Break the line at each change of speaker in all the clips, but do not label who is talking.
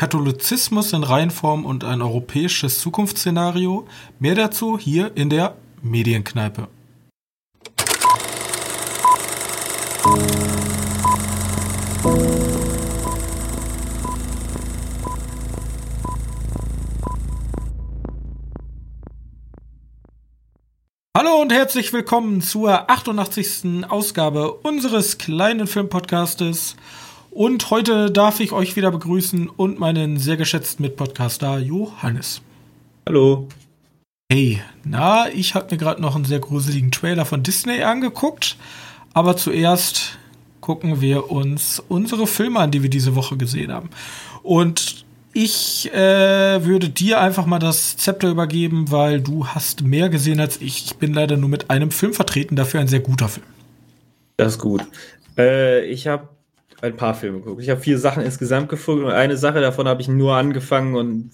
Katholizismus in Reihenform und ein europäisches Zukunftsszenario. Mehr dazu hier in der Medienkneipe. Hallo und herzlich willkommen zur 88. Ausgabe unseres kleinen Filmpodcastes. Und heute darf ich euch wieder begrüßen und meinen sehr geschätzten Mitpodcaster Johannes.
Hallo.
Hey, na, ich habe mir gerade noch einen sehr gruseligen Trailer von Disney angeguckt. Aber zuerst gucken wir uns unsere Filme an, die wir diese Woche gesehen haben. Und ich äh, würde dir einfach mal das Zepter übergeben, weil du hast mehr gesehen als ich. Ich bin leider nur mit einem Film vertreten, dafür ein sehr guter Film.
Das ist gut. Äh, ich habe ein paar Filme geguckt. Ich habe vier Sachen insgesamt gefunden und eine Sache davon habe ich nur angefangen und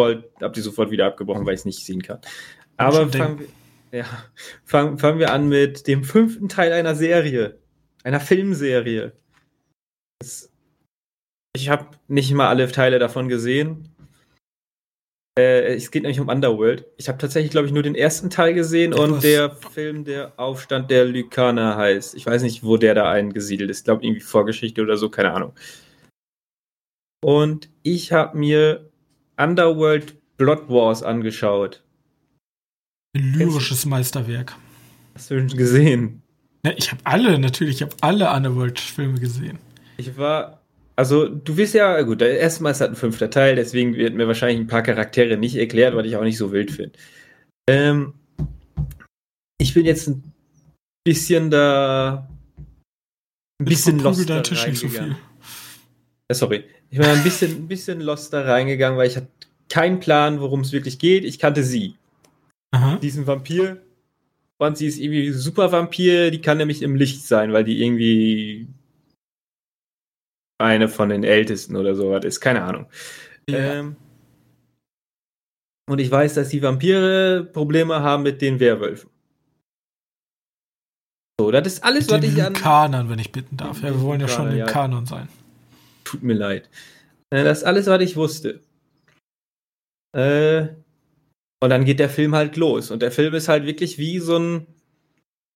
habe die sofort wieder abgebrochen, weil ich es nicht sehen kann. Aber fangen wir, ja, fangen, fangen wir an mit dem fünften Teil einer Serie, einer Filmserie. Das ich habe nicht mal alle Teile davon gesehen. Äh, es geht nämlich um Underworld. Ich habe tatsächlich, glaube ich, nur den ersten Teil gesehen und der Film, der Aufstand der Lykaner heißt. Ich weiß nicht, wo der da eingesiedelt ist. Ich glaube, irgendwie Vorgeschichte oder so, keine Ahnung. Und ich habe mir Underworld Blood Wars angeschaut.
Ein lyrisches Meisterwerk.
Hast du schon gesehen?
Ja, ich habe alle, natürlich, ich habe alle Underworld-Filme gesehen.
Ich war also, du wirst ja, gut, erstmal ist halt ein fünfter Teil, deswegen wird mir wahrscheinlich ein paar Charaktere nicht erklärt, weil ich auch nicht so wild finde. Ähm, ich bin jetzt ein bisschen da. Ein bisschen lost da Tisch nicht so viel. Äh, sorry. Ich bin ein bisschen, ein bisschen lost da reingegangen, weil ich hatte keinen Plan, worum es wirklich geht. Ich kannte sie. Aha. Diesen Vampir. Und sie ist irgendwie super Vampir, die kann nämlich im Licht sein, weil die irgendwie eine von den ältesten oder sowas ist, keine Ahnung. Ja. Ähm, und ich weiß, dass die Vampire Probleme haben mit den Werwölfen. So, das ist alles,
was ich an. Kanon, wenn ich bitten darf. Ja, wir wollen ja schon im ja. Kanon sein.
Tut mir leid. Äh, das ist alles, was ich wusste. Äh, und dann geht der Film halt los. Und der Film ist halt wirklich wie so ein.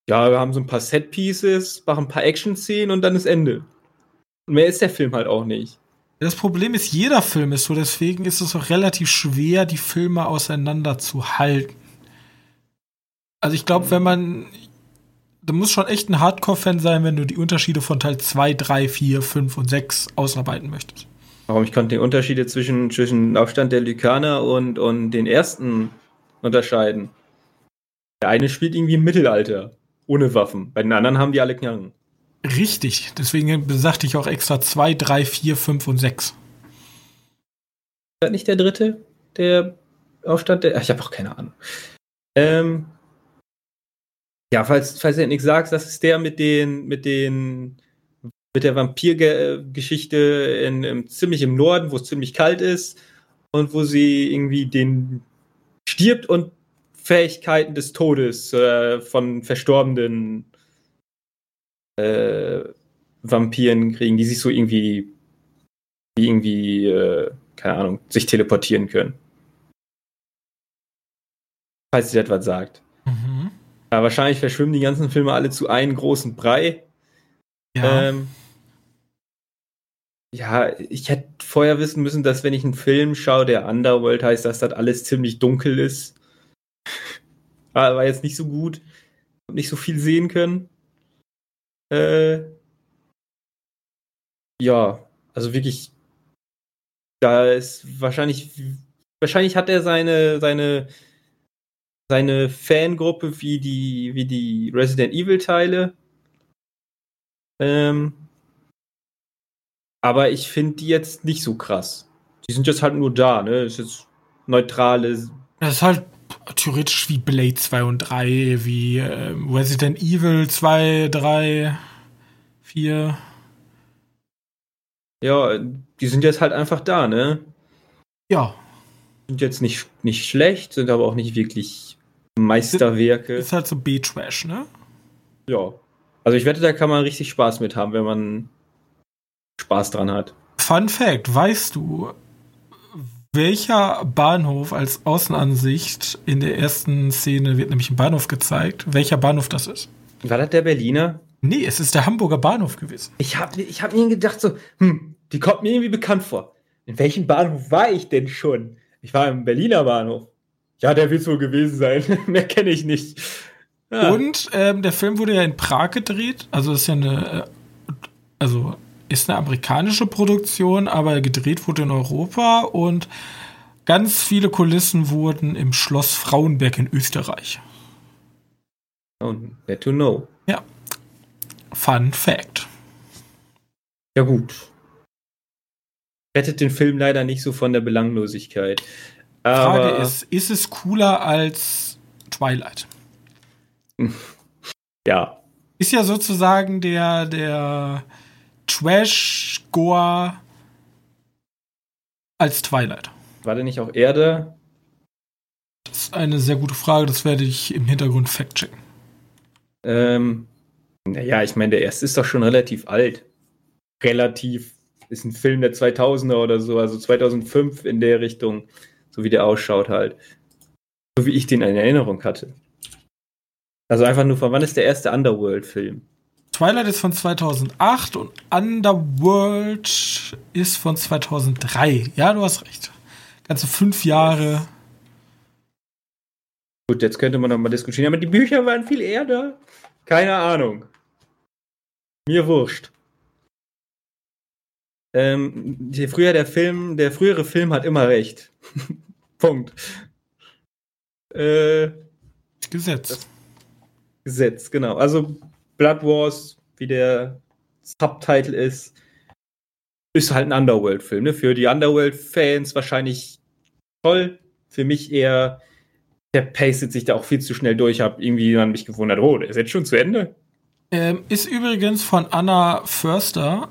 Ja, wir haben so ein paar Set-Pieces, machen ein paar Action-Szenen und dann ist Ende. Mehr ist der Film halt auch nicht.
Das Problem ist, jeder Film ist so, deswegen ist es auch relativ schwer, die Filme auseinander zu halten. Also ich glaube, wenn man. Da muss schon echt ein Hardcore-Fan sein, wenn du die Unterschiede von Teil 2, 3, 4, 5 und 6 ausarbeiten möchtest.
Warum? Ich konnte die Unterschiede zwischen, zwischen Aufstand der Lykaner und, und den ersten unterscheiden. Der eine spielt irgendwie im Mittelalter, ohne Waffen. Bei den anderen haben die alle Knarren.
Richtig, deswegen sagte ich auch extra 2, 3, 4, 5 und 6. Ist
das nicht der dritte? Der Aufstand der. Ich habe auch keine Ahnung. Ähm, ja, falls, falls du nichts sagst, das ist der mit den, mit den, mit der Vampirgeschichte ziemlich im Norden, wo es ziemlich kalt ist und wo sie irgendwie den stirbt und Fähigkeiten des Todes äh, von Verstorbenen äh, Vampiren kriegen, die sich so irgendwie, die irgendwie, äh, keine Ahnung, sich teleportieren können. Falls sie etwas sagt. Mhm. Aber wahrscheinlich verschwimmen die ganzen Filme alle zu einem großen Brei. Ja. Ähm, ja, ich hätte vorher wissen müssen, dass wenn ich einen Film schaue, der Underworld heißt, dass das alles ziemlich dunkel ist. war jetzt nicht so gut. Nicht so viel sehen können. Äh, ja, also wirklich, da ist wahrscheinlich, wahrscheinlich hat er seine, seine, seine Fangruppe wie die, wie die Resident Evil Teile. Ähm, aber ich finde die jetzt nicht so krass. Die sind jetzt halt nur da, ne? Ist jetzt neutrale.
Das ist halt theoretisch wie Blade 2 und 3, wie äh, Resident Evil 2, 3, 4.
Ja, die sind jetzt halt einfach da, ne?
Ja.
Sind jetzt nicht, nicht schlecht, sind aber auch nicht wirklich Meisterwerke.
Ist halt so B-Trash, ne?
Ja. Also ich wette, da kann man richtig Spaß mit haben, wenn man Spaß dran hat.
Fun Fact, weißt du, welcher Bahnhof als Außenansicht in der ersten Szene wird nämlich ein Bahnhof gezeigt, welcher Bahnhof das ist.
War das der Berliner?
Nee, es ist der Hamburger Bahnhof gewesen.
Ich habe ich hab mir gedacht so, hm, die kommt mir irgendwie bekannt vor. In welchem Bahnhof war ich denn schon? Ich war im Berliner Bahnhof. Ja, der wird es wohl gewesen sein. Mehr kenne ich nicht.
Ja. Und ähm, der Film wurde ja in Prag gedreht. Also ist ja eine, äh, also ist eine amerikanische Produktion, aber gedreht wurde in Europa und ganz viele Kulissen wurden im Schloss Frauenberg in Österreich.
Oh, net to know.
Ja. Fun Fact.
Ja, gut. Rettet den Film leider nicht so von der Belanglosigkeit.
Frage ist, ist es cooler als Twilight?
Ja.
Ist ja sozusagen der, der Trash-Goa als Twilight.
War der nicht auch Erde?
Das ist eine sehr gute Frage, das werde ich im Hintergrund fact-checken.
Ähm, naja, ich meine, der erste ist doch schon relativ alt. Relativ. Ist ein Film der 2000er oder so, also 2005 in der Richtung, so wie der ausschaut halt. So wie ich den in Erinnerung hatte. Also einfach nur von wann ist der erste Underworld-Film?
Twilight ist von 2008 und Underworld ist von 2003. Ja, du hast recht. Ganze fünf Jahre.
Gut, jetzt könnte man noch mal diskutieren, aber die Bücher waren viel eher da. Keine Ahnung. Mir wurscht. Ähm, die, früher der Film, der frühere Film hat immer recht. Punkt.
Äh, Gesetz.
Gesetz, genau. Also Blood Wars, wie der Subtitle ist, ist halt ein Underworld-Film. Ne? Für die Underworld-Fans wahrscheinlich toll. Für mich eher, der pacet sich da auch viel zu schnell durch. Ich habe irgendwie an mich gewundert, oh, der ist jetzt schon zu Ende.
Ähm, ist übrigens von Anna Förster.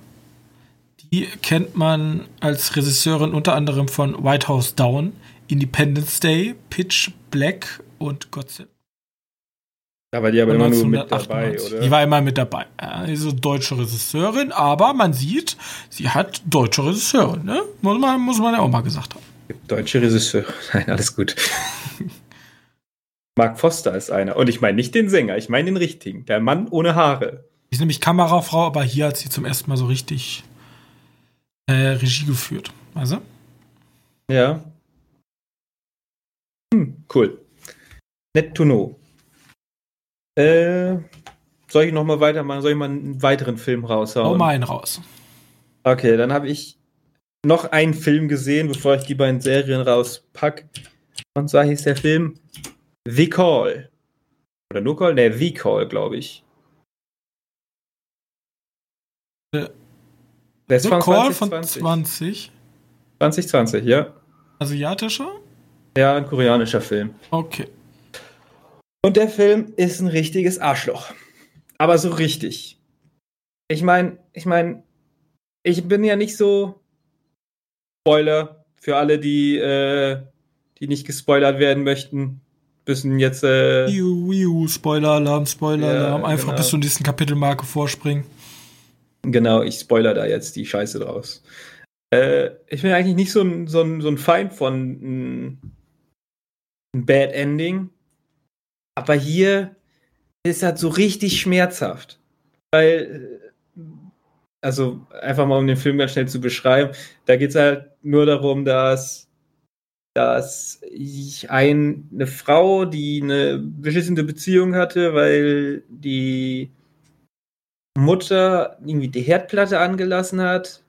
Die kennt man als Regisseurin unter anderem von White House Down, Independence Day, Pitch Black und Godzilla.
Ja, weil die aber immer nur mit dabei, oder?
Die war immer mit dabei. Also deutsche Regisseurin, aber man sieht, sie hat deutsche Regisseurin, ne? Muss man, muss man ja auch mal gesagt haben.
Deutsche Regisseur. Nein, alles gut. Mark Foster ist einer. Und ich meine nicht den Sänger, ich meine den richtigen. Der Mann ohne Haare.
Die ist nämlich Kamerafrau, aber hier hat sie zum ersten Mal so richtig äh, Regie geführt. Also?
Ja. Hm, cool. Net to know. Äh, soll ich noch mal weitermachen? Soll ich mal einen weiteren Film raushauen?
Hau mal einen raus.
Okay, dann habe ich noch einen Film gesehen, bevor ich die beiden Serien rauspack. Und zwar hieß der Film The Call. Oder nur Call? Ne, The Call, glaube ich.
Äh, der ist The von Call 2020. von 20.
2020, ja.
Asiatischer?
Ja, ein koreanischer Film.
Okay.
Und der Film ist ein richtiges Arschloch. Aber so richtig. Ich meine, ich meine, ich bin ja nicht so Spoiler für alle, die, äh, die nicht gespoilert werden möchten. Müssen jetzt. Äh,
Iu, Iu, Spoiler-Alarm, Spoiler-Alarm. Ja, Einfach genau. bis zur nächsten Kapitelmarke vorspringen.
Genau, ich spoiler da jetzt die Scheiße draus. Äh, ich bin eigentlich nicht so ein, so ein, so ein Feind von ein, ein Bad Ending. Aber hier ist das so richtig schmerzhaft. Weil, äh, also einfach mal um den Film ganz schnell zu beschreiben, da geht es halt nur darum, dass, dass ich ein, eine Frau, die eine beschissene Beziehung hatte, weil die Mutter irgendwie die Herdplatte angelassen hat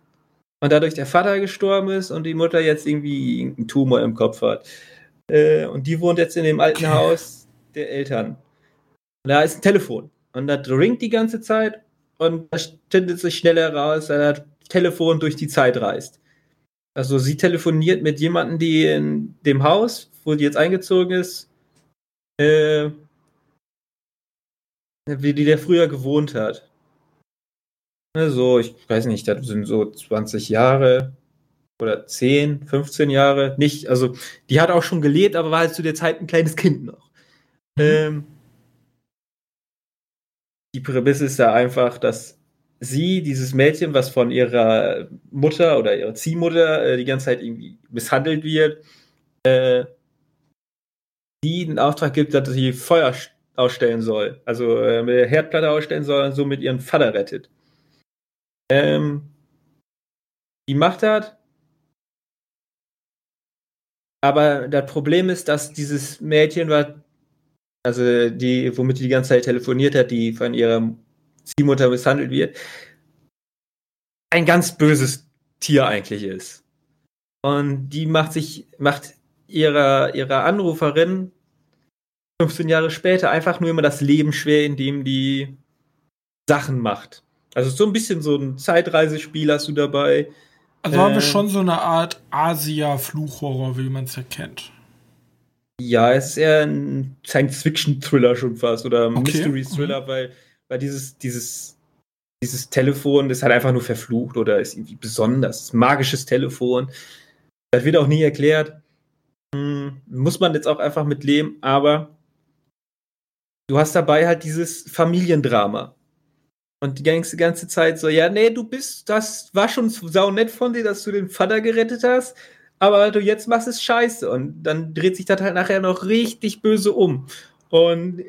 und dadurch der Vater gestorben ist und die Mutter jetzt irgendwie einen Tumor im Kopf hat. Äh, und die wohnt jetzt in dem alten Haus der Eltern. Da ist ein Telefon. Und das ringt die ganze Zeit und da stellt sich schnell heraus, dass das Telefon durch die Zeit reist. Also sie telefoniert mit jemandem, die in dem Haus, wo die jetzt eingezogen ist, äh, wie die der früher gewohnt hat. So, ich weiß nicht, das sind so 20 Jahre oder 10, 15 Jahre. Nicht, also die hat auch schon gelebt, aber war halt zu der Zeit ein kleines Kind noch. Mhm. Ähm, die Prämisse ist ja einfach, dass sie, dieses Mädchen, was von ihrer Mutter oder ihrer Ziehmutter äh, die ganze Zeit irgendwie misshandelt wird, äh, die einen Auftrag gibt, dass sie Feuer ausstellen soll. Also äh, mit der Herdplatte ausstellen soll und somit ihren Vater rettet. Ähm, die macht das. Aber das Problem ist, dass dieses Mädchen, was, also die, womit die die ganze Zeit telefoniert hat, die von ihrer Ziehmutter misshandelt wird, ein ganz böses Tier eigentlich ist. Und die macht sich, macht ihrer, ihrer Anruferin 15 Jahre später einfach nur immer das Leben schwer, indem die Sachen macht. Also so ein bisschen so ein Zeitreisespiel hast du dabei.
Also haben wir ähm, schon so eine Art Asia-Fluchhorror, wie man es ja kennt.
Ja, es ist eher ein Science-Fiction-Thriller schon fast oder okay. Mystery-Thriller, mhm. weil, weil dieses, dieses, dieses Telefon ist halt einfach nur verflucht oder ist irgendwie besonders. Magisches Telefon. Das wird auch nie erklärt. Hm, muss man jetzt auch einfach mit leben, aber du hast dabei halt dieses Familiendrama. Und die ganze, ganze Zeit so, ja, nee, du bist, das war schon sau nett von dir, dass du den Vater gerettet hast, aber du jetzt machst es scheiße. Und dann dreht sich das halt nachher noch richtig böse um. Und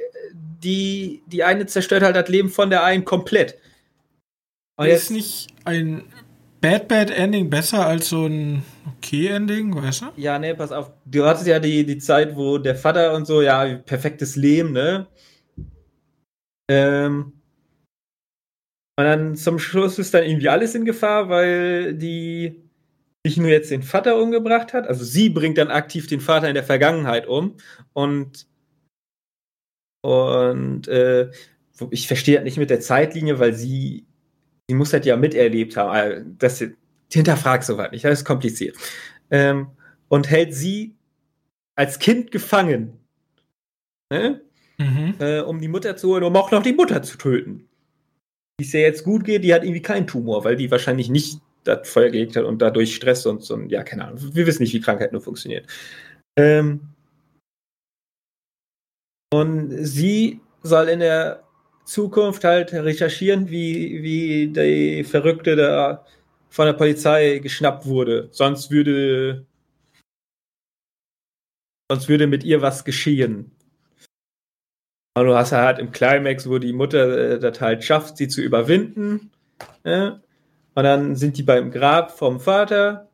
die, die eine zerstört halt das Leben von der einen komplett.
Und ist nicht ein Bad Bad Ending besser als so ein okay Ending, weißt du?
Ja, nee, pass auf. Du hattest ja die, die Zeit, wo der Vater und so, ja, perfektes Leben, ne? Ähm, und dann zum Schluss ist dann irgendwie alles in Gefahr, weil die nicht nur jetzt den Vater umgebracht hat, also sie bringt dann aktiv den Vater in der Vergangenheit um und und äh, ich verstehe halt nicht mit der Zeitlinie, weil sie sie muss halt ja miterlebt haben. Also das hinterfragt soweit nicht, das ist kompliziert. Ähm, und hält sie als Kind gefangen. Ne? mhm. äh, um die Mutter zu holen, um auch noch die Mutter zu töten. Wie es ja jetzt gut geht, die hat irgendwie keinen Tumor, weil die wahrscheinlich nicht das Feuer gelegt hat und dadurch Stress und so, ja, keine Ahnung. Wir wissen nicht, wie Krankheit nur funktioniert. Ähm und sie soll in der Zukunft halt recherchieren, wie, wie die Verrückte da von der Polizei geschnappt wurde. Sonst würde sonst würde mit ihr was geschehen. Und du hast halt im Climax, wo die Mutter äh, das halt schafft, sie zu überwinden. Ja? Und dann sind die beim Grab vom Vater.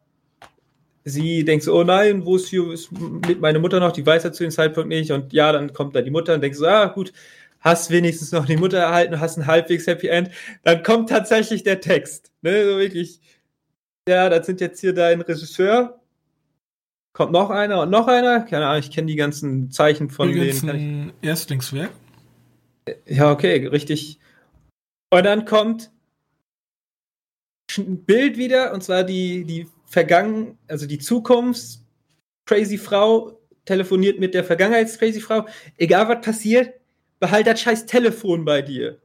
Sie denkt so, oh nein, wo ist hier ist mit meine Mutter noch? Die weiß ja zu dem Zeitpunkt nicht. Und ja, dann kommt da die Mutter und denkt so, ah gut, hast wenigstens noch die Mutter erhalten, hast ein halbwegs Happy End. Dann kommt tatsächlich der Text. Ne, so wirklich. Ja, das sind jetzt hier dein Regisseur, Kommt noch einer und noch einer? Keine Ahnung, ich kenne die ganzen Zeichen von
die den. Erstlingswerk?
Ja, okay, richtig. Und dann kommt ein Bild wieder, und zwar die, die Vergangen, also die Zukunft, crazy Frau telefoniert mit der Vergangenheits-crazy Frau. Egal was passiert, behalt das scheiß Telefon bei dir.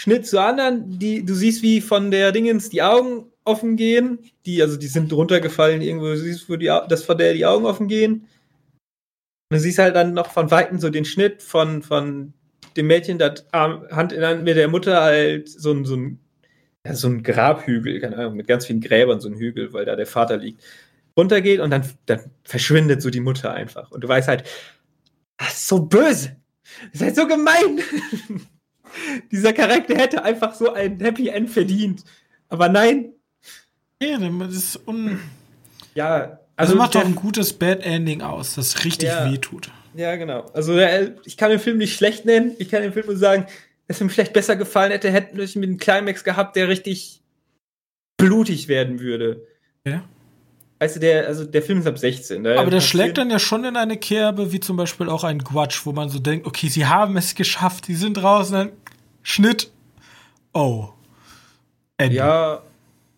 Schnitt zu anderen, die, du siehst, wie von der Dingens die Augen offen gehen. Die, also die sind runtergefallen irgendwo, du siehst, wo die, von der die Augen offen gehen. Und du siehst halt dann noch von Weitem so den Schnitt von, von dem Mädchen, das Hand in Hand mit der Mutter halt so so ein, ja, so ein Grabhügel, keine Ahnung, mit ganz vielen Gräbern, so ein Hügel, weil da der Vater liegt, runtergeht und dann, dann verschwindet so die Mutter einfach. Und du weißt halt, das ist so böse. Das ist halt so gemein. Dieser Charakter hätte einfach so ein Happy End verdient. Aber nein,
ja, das ist un. Ja, also. Das macht doch ein gutes Bad Ending aus, das richtig
ja,
wehtut.
Ja, genau. Also, ich kann den Film nicht schlecht nennen. Ich kann den Film nur sagen, dass mir vielleicht besser gefallen hätte, hätten wir mit einem Climax gehabt, der richtig blutig werden würde. Ja. Weißt du, der, also der Film ist ab 16.
Aber der schlägt dann ja schon in eine Kerbe, wie zum Beispiel auch ein Quatsch, wo man so denkt, okay, sie haben es geschafft, sie sind draußen, dann Schnitt. Oh.
Ende. Ja,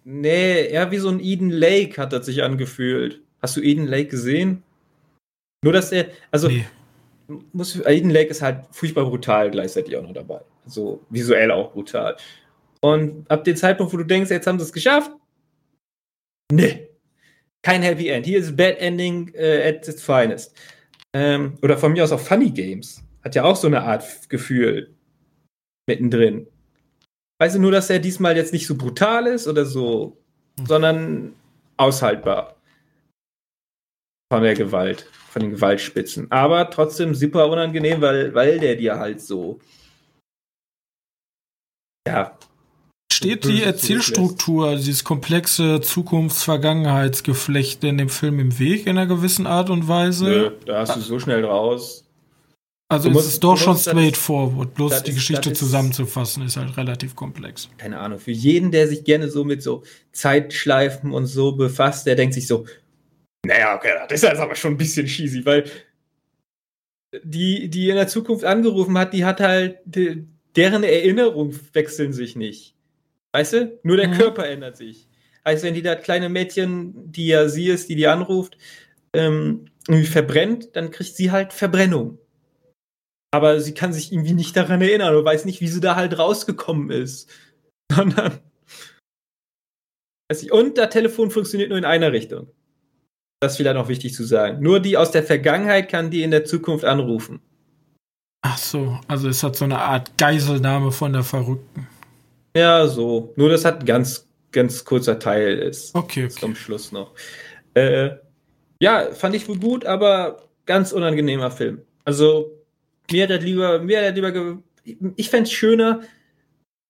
Nee, eher wie so ein Eden Lake hat das sich angefühlt. Hast du Eden Lake gesehen? Nur, dass er, also, nee. muss, Eden Lake ist halt furchtbar brutal gleichzeitig auch noch dabei. So visuell auch brutal. Und ab dem Zeitpunkt, wo du denkst, jetzt haben sie es geschafft, nee, kein Happy End. Hier ist Bad Ending äh, at its finest. Ähm, oder von mir aus auch Funny Games. Hat ja auch so eine Art Gefühl mittendrin. Weißt du, nur, dass er diesmal jetzt nicht so brutal ist oder so, hm. sondern aushaltbar. Von der Gewalt, von den Gewaltspitzen. Aber trotzdem super unangenehm, weil, weil der dir halt so. Ja.
Steht die Erzählstruktur, dieses komplexe Zukunfts-Vergangenheitsgeflecht in dem Film im Weg in einer gewissen Art und Weise? Nö,
da hast du so schnell raus.
Also musst, es ist doch schon straightforward, bloß die ist, Geschichte zusammenzufassen ist halt relativ komplex.
Keine Ahnung, für jeden, der sich gerne so mit so Zeitschleifen und so befasst, der denkt sich so, naja, okay, das ist jetzt aber schon ein bisschen cheesy, weil die, die in der Zukunft angerufen hat, die hat halt, die, deren Erinnerungen wechseln sich nicht. Weißt du? Nur der mhm. Körper ändert sich. Heißt, wenn die da kleine Mädchen, die ja sie ist, die die anruft, ähm, irgendwie verbrennt, dann kriegt sie halt Verbrennung. Aber sie kann sich irgendwie nicht daran erinnern und weiß nicht, wie sie da halt rausgekommen ist. Sondern. Und das Telefon funktioniert nur in einer Richtung. Das ist vielleicht noch wichtig zu sagen. Nur die aus der Vergangenheit kann die in der Zukunft anrufen.
Ach so, also es hat so eine Art Geiselnahme von der Verrückten.
Ja, so. Nur das hat ein ganz, ganz kurzer Teil ist.
Okay, okay.
Zum Schluss noch. Äh, ja, fand ich wohl gut, aber ganz unangenehmer Film. Also, mir hat lieber, mir hat lieber, ich fände es schöner,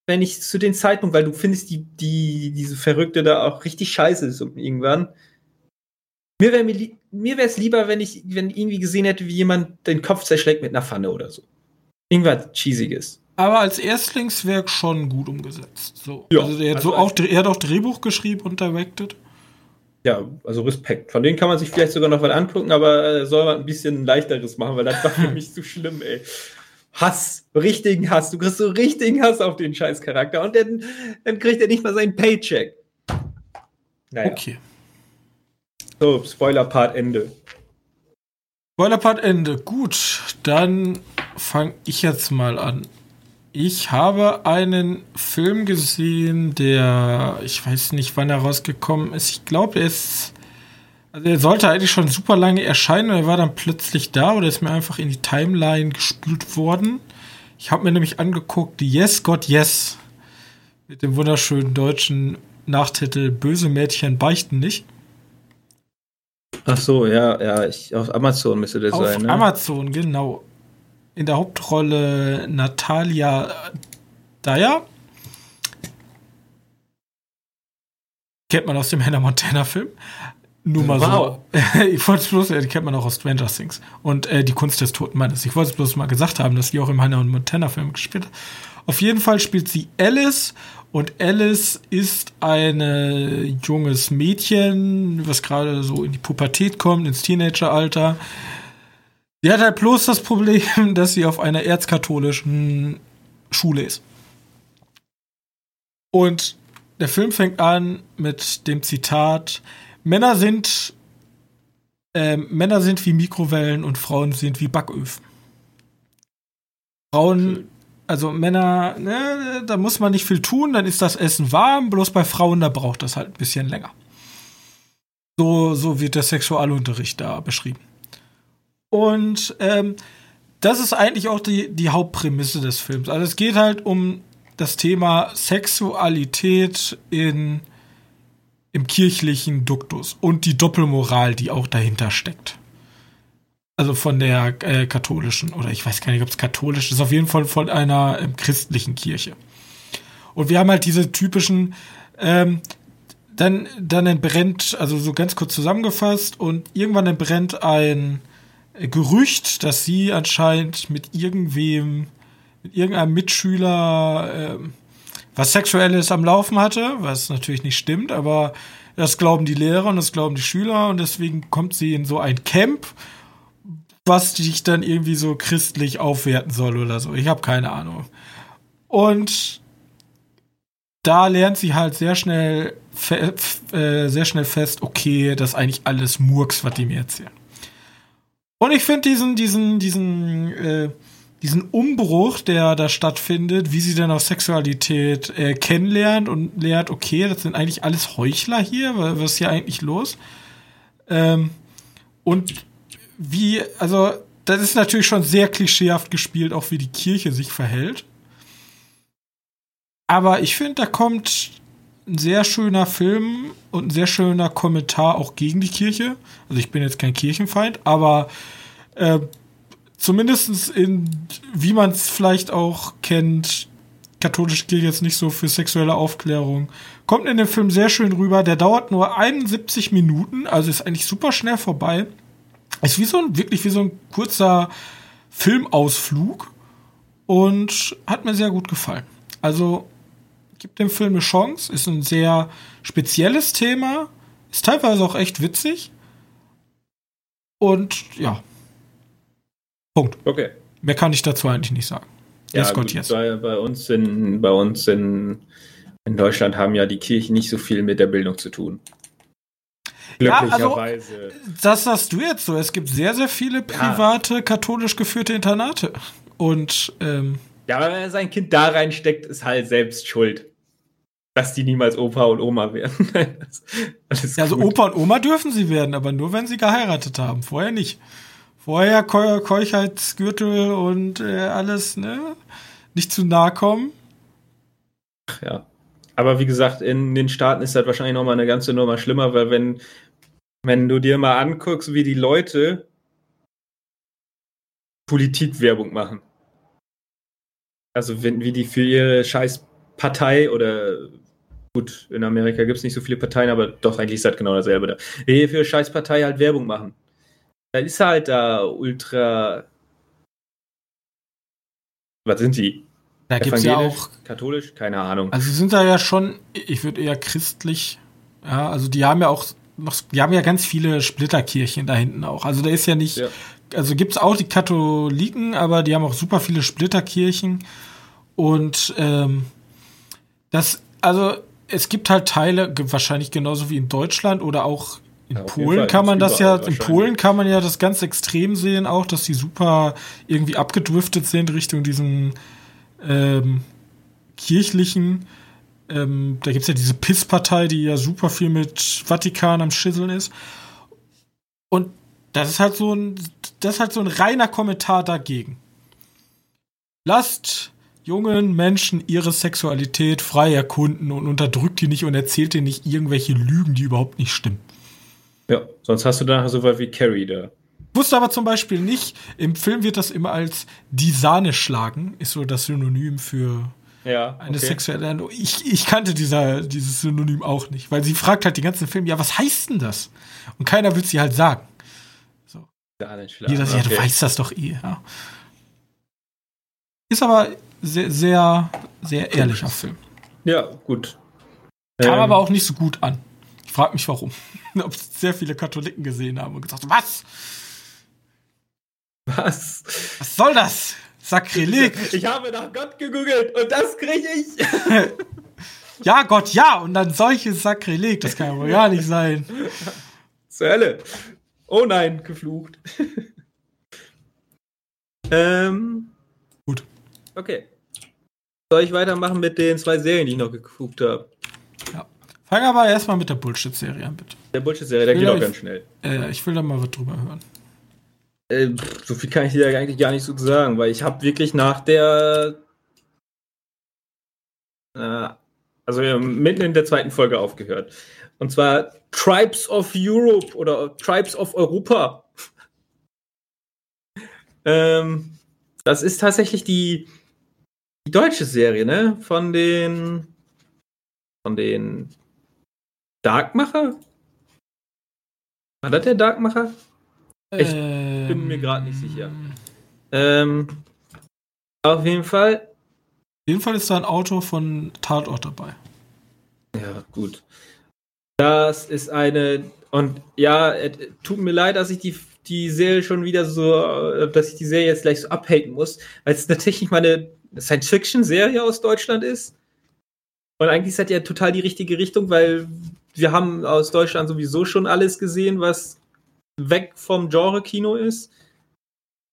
wenn ich zu dem Zeitpunkt, weil du findest die, die, diese Verrückte da auch richtig scheiße ist irgendwann. Mir wäre mir es lieber, wenn ich, wenn irgendwie gesehen hätte, wie jemand den Kopf zerschlägt mit einer Pfanne oder so. Irgendwas Cheesiges.
Aber als Erstlingswerk schon gut umgesetzt. So. Ja, also, er hat, also so auch, er hat auch Drehbuch geschrieben und directed.
Ja, also Respekt. Von denen kann man sich vielleicht sogar noch was angucken, aber soll man ein bisschen leichteres machen, weil das war für mich zu schlimm, ey. Hass, richtigen Hass. Du kriegst so richtigen Hass auf den Scheißcharakter und dann, dann kriegt er nicht mal seinen Paycheck.
Naja. Okay.
So, Spoiler-Part Ende.
Spoiler-Part Ende. Gut, dann fange ich jetzt mal an. Ich habe einen Film gesehen, der, ich weiß nicht, wann er rausgekommen ist. Ich glaube, er ist, also er sollte eigentlich schon super lange erscheinen und er war dann plötzlich da oder ist mir einfach in die Timeline gespült worden. Ich habe mir nämlich angeguckt, Yes, God, Yes. Mit dem wunderschönen deutschen Nachtitel Böse Mädchen beichten nicht.
Ach so, ja, ja, ich, auf Amazon müsste das
auf
sein.
Ne? Amazon, genau. In der Hauptrolle Natalia Dyer. Kennt man aus dem Hannah Montana-Film. Nur mal wow. so. ich wollte es bloß, die kennt man auch aus Stranger Things. Und äh, die Kunst des Toten Mannes. Ich wollte es bloß mal gesagt haben, dass die auch im Hannah Montana-Film gespielt hat. Auf jeden Fall spielt sie Alice und Alice ist ein junges Mädchen, was gerade so in die Pubertät kommt, ins Teenageralter. Die hat halt bloß das Problem, dass sie auf einer erzkatholischen Schule ist. Und der Film fängt an mit dem Zitat: Männer sind äh, Männer sind wie Mikrowellen und Frauen sind wie Backöfen. Frauen also Männer, ne, da muss man nicht viel tun, dann ist das Essen warm, bloß bei Frauen, da braucht das halt ein bisschen länger. So, so wird der Sexualunterricht da beschrieben. Und ähm, das ist eigentlich auch die, die Hauptprämisse des Films. Also es geht halt um das Thema Sexualität in, im kirchlichen Duktus und die Doppelmoral, die auch dahinter steckt. Also von der äh, katholischen, oder ich weiß gar nicht, ob es katholisch ist, auf jeden Fall von einer ähm, christlichen Kirche. Und wir haben halt diese typischen, ähm, dann, dann entbrennt, also so ganz kurz zusammengefasst, und irgendwann entbrennt ein Gerücht, dass sie anscheinend mit irgendwem, mit irgendeinem Mitschüler ähm, was Sexuelles am Laufen hatte, was natürlich nicht stimmt, aber das glauben die Lehrer und das glauben die Schüler und deswegen kommt sie in so ein Camp was dich dann irgendwie so christlich aufwerten soll oder so. Ich habe keine Ahnung. Und da lernt sie halt sehr schnell, äh, sehr schnell fest, okay, das ist eigentlich alles Murks, was die mir erzählen. Und ich finde diesen, diesen, diesen, äh, diesen Umbruch, der da stattfindet, wie sie dann auch Sexualität äh, kennenlernt und lernt, okay, das sind eigentlich alles Heuchler hier, was ist hier eigentlich los? Ähm, und wie, also, das ist natürlich schon sehr klischeehaft gespielt, auch wie die Kirche sich verhält. aber ich finde, da kommt ein sehr schöner Film und ein sehr schöner Kommentar auch gegen die Kirche. Also ich bin jetzt kein Kirchenfeind, aber äh, zumindest in, wie man es vielleicht auch kennt, katholische Kirche jetzt nicht so für sexuelle Aufklärung. Kommt in dem Film sehr schön rüber. Der dauert nur 71 Minuten, also ist eigentlich super schnell vorbei. Ist wie so ein, wirklich wie so ein kurzer Filmausflug und hat mir sehr gut gefallen. Also gibt dem Film eine Chance, ist ein sehr spezielles Thema, ist teilweise auch echt witzig. Und ja. Punkt.
Okay.
Mehr kann ich dazu eigentlich nicht sagen.
Ja, yes, yes. bei, bei uns in, bei uns in, in Deutschland haben ja die Kirchen nicht so viel mit der Bildung zu tun.
Glücklicherweise. Ja, also, das sagst du jetzt so. Es gibt sehr, sehr viele private, ja. katholisch geführte Internate. Und ähm,
ja, aber wenn er sein Kind da reinsteckt, ist halt selbst schuld. Dass die niemals Opa und Oma werden.
das, ja, also Opa und Oma dürfen sie werden, aber nur wenn sie geheiratet haben. Vorher nicht. Vorher Keu Keuchheitsgürtel und äh, alles, ne? Nicht zu nahe kommen.
Ach ja. Aber wie gesagt, in den Staaten ist das wahrscheinlich noch mal eine ganze Nummer schlimmer, weil wenn, wenn du dir mal anguckst, wie die Leute Politikwerbung machen. Also wenn, wie die für ihre scheiß Partei oder gut, in Amerika gibt es nicht so viele Parteien, aber doch, eigentlich ist das genau dasselbe da. Die für ihre scheiß Partei halt Werbung machen. Da ist halt da ultra. Was sind die?
Da gibt es ja auch.
Katholisch? Keine Ahnung.
Also sie sind da ja schon, ich würde eher christlich. Ja, also die haben ja auch noch, die haben ja ganz viele Splitterkirchen da hinten auch. Also da ist ja nicht, ja. also gibt es auch die Katholiken, aber die haben auch super viele Splitterkirchen. Und ähm, das, also es gibt halt Teile, wahrscheinlich genauso wie in Deutschland oder auch in ja, Polen kann man das ja, in Polen kann man ja das ganz extrem sehen, auch, dass die super irgendwie abgedriftet sind Richtung diesen ähm, kirchlichen. Ähm, da gibt es ja diese PIS-Partei, die ja super viel mit Vatikan am Schisseln ist. Und das ist halt so ein, das ist halt so ein reiner Kommentar dagegen. Lasst jungen Menschen ihre Sexualität frei erkunden und unterdrückt die nicht und erzählt ihnen nicht irgendwelche Lügen, die überhaupt nicht stimmen.
Ja, sonst hast du dann so was wie Carrie da.
Wusste aber zum Beispiel nicht, im Film wird das immer als die Sahne schlagen, ist so das Synonym für
ja,
eine okay. sexuelle. Ich, ich kannte dieser, dieses Synonym auch nicht, weil sie fragt halt den ganzen Film, ja, was heißt denn das? Und keiner will sie halt sagen. So. Jeder, okay. ja, du weißt das doch eh. Ja. Ist aber sehr, sehr, sehr ehrlicher Film.
Ja, gut.
Kam ähm, aber auch nicht so gut an. Ich frage mich warum. Ob sehr viele Katholiken gesehen haben und gesagt, was?
Was?
Was soll das? Sakrileg.
Ich habe nach Gott gegoogelt und das kriege ich.
ja, Gott, ja. Und dann solches Sakrileg. Das kann ja wohl gar nicht sein.
Zur Hölle. Oh nein, geflucht. ähm.
Gut.
Okay. Soll ich weitermachen mit den zwei Serien, die ich noch geguckt habe?
Ja. Fang aber erstmal mit der Bullshit-Serie an, bitte.
Der Bullshit-Serie, der geht auch ganz schnell.
Äh, ich will da mal was drüber hören.
Äh, so viel kann ich dir eigentlich gar nicht so sagen, weil ich habe wirklich nach der. Äh, also mitten in der zweiten Folge aufgehört. Und zwar Tribes of Europe oder Tribes of Europa. ähm, das ist tatsächlich die, die deutsche Serie, ne? Von den. Von den Darkmacher? War das der Darkmacher? Ich ähm, bin mir gerade nicht sicher. Ähm, auf jeden Fall.
Auf jeden Fall ist da ein Auto von Tatort dabei.
Ja, gut. Das ist eine. Und ja, tut mir leid, dass ich die, die Serie schon wieder so, dass ich die Serie jetzt gleich so abhaten muss, weil es tatsächlich mal eine Science-Fiction-Serie aus Deutschland ist. Und eigentlich ist das ja total die richtige Richtung, weil wir haben aus Deutschland sowieso schon alles gesehen, was weg vom Genre-Kino ist.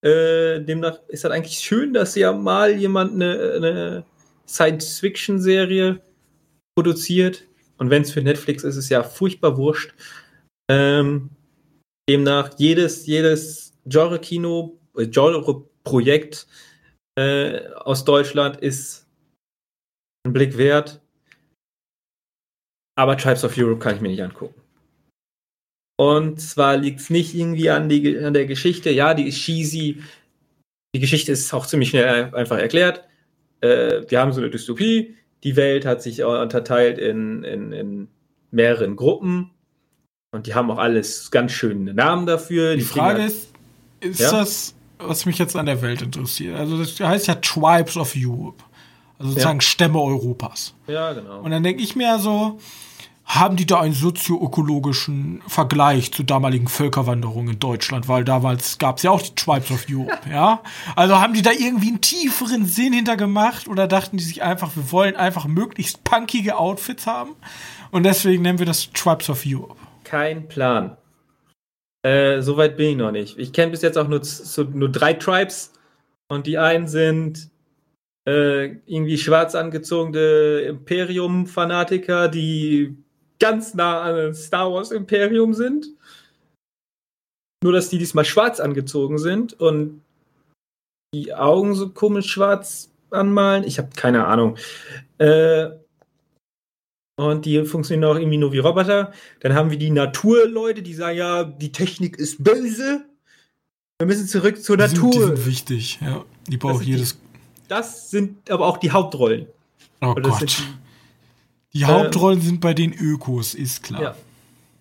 Äh, demnach ist das eigentlich schön, dass ja mal jemand eine, eine Science-Fiction-Serie produziert. Und wenn es für Netflix ist, ist es ja furchtbar wurscht. Ähm, demnach jedes, jedes Genre-Kino, äh, Genre-Projekt äh, aus Deutschland ist einen Blick wert. Aber Tribes of Europe kann ich mir nicht angucken. Und zwar liegt es nicht irgendwie an, die, an der Geschichte. Ja, die ist cheesy. Die Geschichte ist auch ziemlich schnell einfach erklärt. Äh, wir haben so eine Dystopie. Die Welt hat sich unterteilt in, in, in mehreren Gruppen. Und die haben auch alles ganz schöne Namen dafür.
Die, die Frage ist, ist ja? das, was mich jetzt an der Welt interessiert? Also das heißt ja Tribes of Europe. Also sozusagen ja. Stämme Europas.
Ja, genau.
Und dann denke ich mir so, haben die da einen sozioökologischen Vergleich zu damaligen Völkerwanderungen in Deutschland, weil damals gab es ja auch die Tribes of Europe, ja? Also haben die da irgendwie einen tieferen Sinn hintergemacht oder dachten die sich einfach, wir wollen einfach möglichst punkige Outfits haben und deswegen nennen wir das Tribes of Europe?
Kein Plan. Äh, Soweit bin ich noch nicht. Ich kenne bis jetzt auch nur, nur drei Tribes und die einen sind äh, irgendwie schwarz angezogene Imperium-Fanatiker, die ganz nah an Star Wars Imperium sind. Nur, dass die diesmal schwarz angezogen sind und die Augen so komisch schwarz anmalen. Ich habe keine Ahnung. Äh, und die funktionieren auch irgendwie nur wie Roboter. Dann haben wir die Naturleute, die sagen, ja, die Technik ist böse. Wir müssen zurück zur
die
Natur.
Sind, die sind wichtig, ja. Die braucht jedes.
Die, das sind aber auch die Hauptrollen.
Oh Gott. Die, die Hauptrollen ähm, sind bei den Ökos, ist klar. Ja,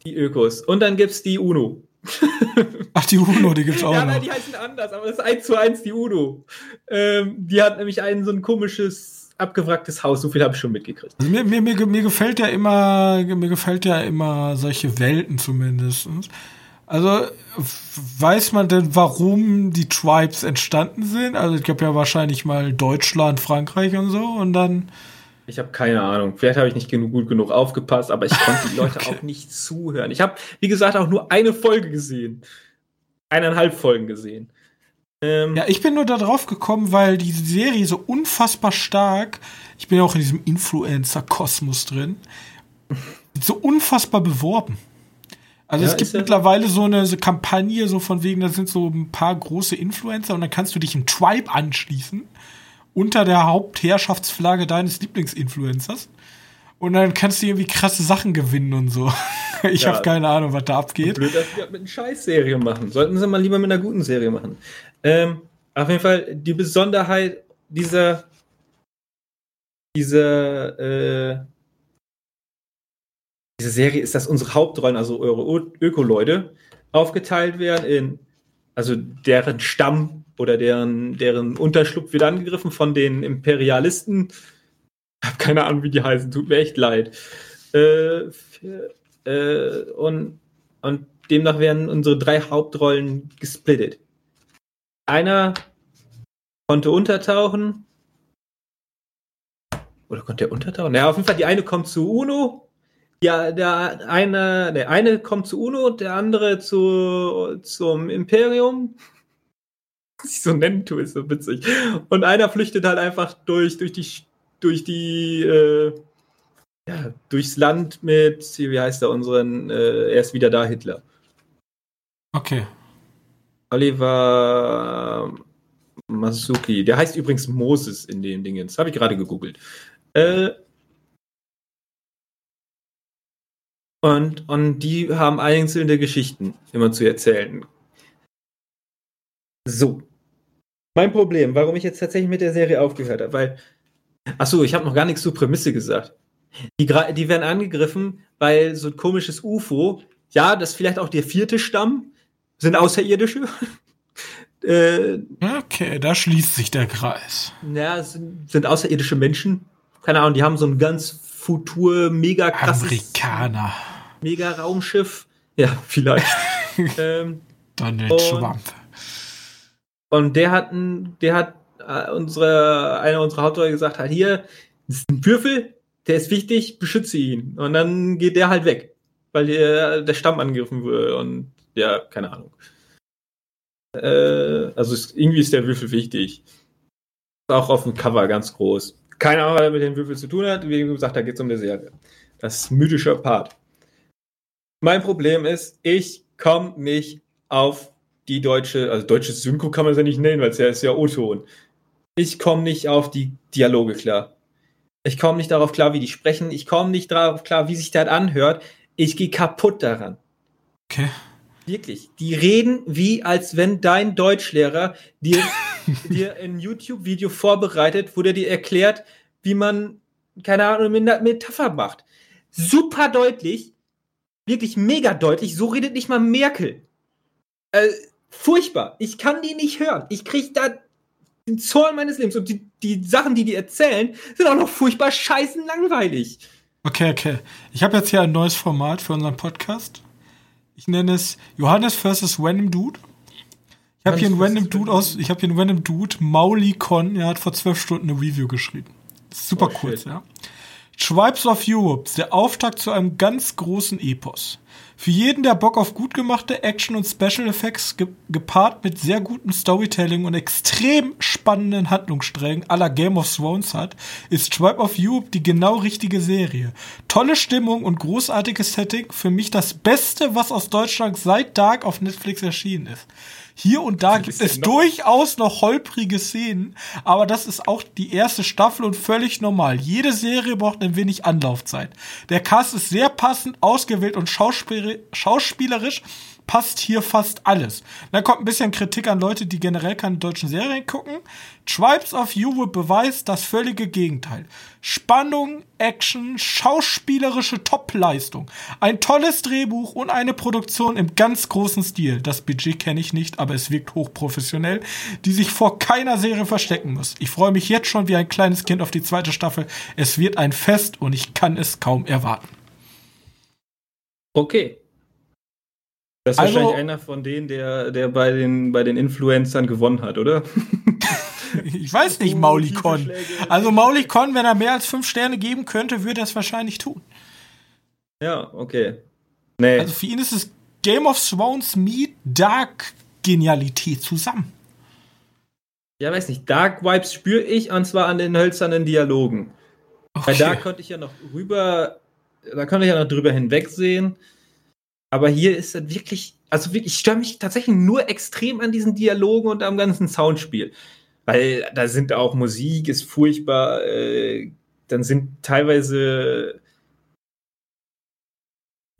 die Ökos. Und dann gibt es die UNO.
Ach, die UNO, die gibt's auch ja, noch. Ja,
die heißen anders, aber das ist eins zu eins die UNO. Ähm, die hat nämlich ein so ein komisches abgewracktes Haus, so viel habe ich schon mitgekriegt.
Also mir, mir, mir, mir gefällt ja immer, mir gefällt ja immer solche Welten zumindest. Also weiß man denn, warum die Tribes entstanden sind? Also es gab ja wahrscheinlich mal Deutschland, Frankreich und so und dann.
Ich habe keine Ahnung. Vielleicht habe ich nicht genug, gut genug aufgepasst, aber ich konnte die Leute okay. auch nicht zuhören. Ich habe, wie gesagt, auch nur eine Folge gesehen. Eineinhalb Folgen gesehen.
Ähm, ja, ich bin nur da drauf gekommen, weil die Serie so unfassbar stark, ich bin ja auch in diesem Influencer-Kosmos drin, so unfassbar beworben. Also ja, es gibt mittlerweile so eine so Kampagne, so von wegen, da sind so ein paar große Influencer und dann kannst du dich im Tribe anschließen unter der Hauptherrschaftsflagge deines Lieblingsinfluencers. Und dann kannst du irgendwie krasse Sachen gewinnen und so. Ich ja, habe keine Ahnung, was da abgeht.
Blöd, dass wir mit einer Scheißserie machen. Sollten sie mal lieber mit einer guten Serie machen. Ähm, auf jeden Fall die Besonderheit dieser dieser äh, diese Serie ist, dass unsere Hauptrollen, also eure Öko-Leute, aufgeteilt werden in, also deren Stamm oder deren, deren Unterschlupf wird angegriffen von den Imperialisten. Ich habe keine Ahnung, wie die heißen, tut mir echt leid. Äh, äh, und, und demnach werden unsere drei Hauptrollen gesplittet. Einer konnte untertauchen. Oder konnte er untertauchen? Naja, auf jeden Fall, die eine kommt zu UNO ja, der eine, der eine kommt zu UNO, der andere zu, zum Imperium. Was ich so nennen tue, ist so witzig. Und einer flüchtet halt einfach durch, durch die, durch die, äh, ja, durchs Land mit, wie heißt er, unseren, äh, er ist wieder da, Hitler.
Okay.
Oliver Masuki. Der heißt übrigens Moses in den Dingen. Das habe ich gerade gegoogelt. Äh, Und, und die haben einzelne Geschichten immer zu erzählen. So. Mein Problem, warum ich jetzt tatsächlich mit der Serie aufgehört habe, weil. Achso, ich habe noch gar nichts zur Prämisse gesagt. Die, die werden angegriffen, weil so ein komisches UFO, ja, das ist vielleicht auch der vierte Stamm, sind Außerirdische.
äh, okay, da schließt sich der Kreis.
Ja, sind, sind außerirdische Menschen. Keine Ahnung, die haben so ein ganz Futur, mega krasses.
Amerikaner.
Mega Raumschiff. Ja, vielleicht.
ähm, Donald Trump.
Und der hat, der hat äh, unsere, einer unserer Hauptleute gesagt, halt hier, das ist ein Würfel, der ist wichtig, beschütze ihn. Und dann geht der halt weg, weil der, der Stamm angegriffen wurde und ja, keine Ahnung. Äh, also ist, irgendwie ist der Würfel wichtig. Auch auf dem Cover ganz groß. Keine Ahnung, was er mit dem Würfel zu tun hat. Wie gesagt, da geht es um eine Serie. Das ist mythischer Part. Mein Problem ist, ich komme nicht auf die deutsche, also deutsche Synchro kann man es ja nicht nennen, weil es ja ist ja O-Ton. Ich komme nicht auf die Dialoge klar. Ich komme nicht darauf klar, wie die sprechen. Ich komme nicht darauf klar, wie sich das anhört. Ich gehe kaputt daran.
Okay.
Wirklich. Die reden wie, als wenn dein Deutschlehrer dir, dir ein YouTube-Video vorbereitet, wo der dir erklärt, wie man, keine Ahnung, eine Metapher macht. Super deutlich. Wirklich mega deutlich. So redet nicht mal Merkel. Äh, furchtbar. Ich kann die nicht hören. Ich krieg da den Zorn meines Lebens. Und die, die Sachen, die die erzählen, sind auch noch furchtbar scheißen langweilig.
Okay, okay. Ich habe jetzt hier ein neues Format für unseren Podcast. Ich nenne es Johannes vs. Random Dude. Ich habe hier einen Random Dude aus, ich habe hier einen Random Dude, Mauli Con, er hat vor zwölf Stunden eine Review geschrieben. Super oh, kurz, ja. Tribes of Europe, der Auftakt zu einem ganz großen Epos. Für jeden, der Bock auf gut gemachte Action und Special Effects ge gepaart mit sehr gutem Storytelling und extrem spannenden Handlungssträngen aller Game of Thrones hat, ist Tribe of Europe die genau richtige Serie. Tolle Stimmung und großartiges Setting, für mich das Beste, was aus Deutschland seit Dark auf Netflix erschienen ist. Hier und da gibt es durchaus noch holprige Szenen, aber das ist auch die erste Staffel und völlig normal. Jede Serie braucht ein wenig Anlaufzeit. Der Cast ist sehr passend ausgewählt und schauspielerisch passt hier fast alles. Dann kommt ein bisschen Kritik an Leute, die generell keine deutschen Serien gucken. Tribes of Europe beweist das völlige Gegenteil. Spannung, Action, schauspielerische Topleistung. Ein tolles Drehbuch und eine Produktion im ganz großen Stil. Das Budget kenne ich nicht, aber es wirkt hochprofessionell, die sich vor keiner Serie verstecken muss. Ich freue mich jetzt schon wie ein kleines Kind auf die zweite Staffel. Es wird ein Fest und ich kann es kaum erwarten.
Okay. Das ist also, wahrscheinlich einer von denen, der, der bei, den, bei den Influencern gewonnen hat, oder?
ich weiß nicht, Maulikon. Also Maulikon, wenn er mehr als fünf Sterne geben könnte, würde er es wahrscheinlich tun.
Ja, okay.
Nee. Also für ihn ist es Game of Thrones Meet Dark Genialität zusammen.
Ja, weiß nicht. Dark Vibes spüre ich und zwar an den hölzernen Dialogen. Okay. Weil da konnte ich ja noch rüber, da konnte ich ja noch drüber hinwegsehen. Aber hier ist es wirklich, also wirklich, ich störe mich tatsächlich nur extrem an diesen Dialogen und am ganzen Soundspiel. Weil da sind auch Musik, ist furchtbar, äh, dann sind teilweise.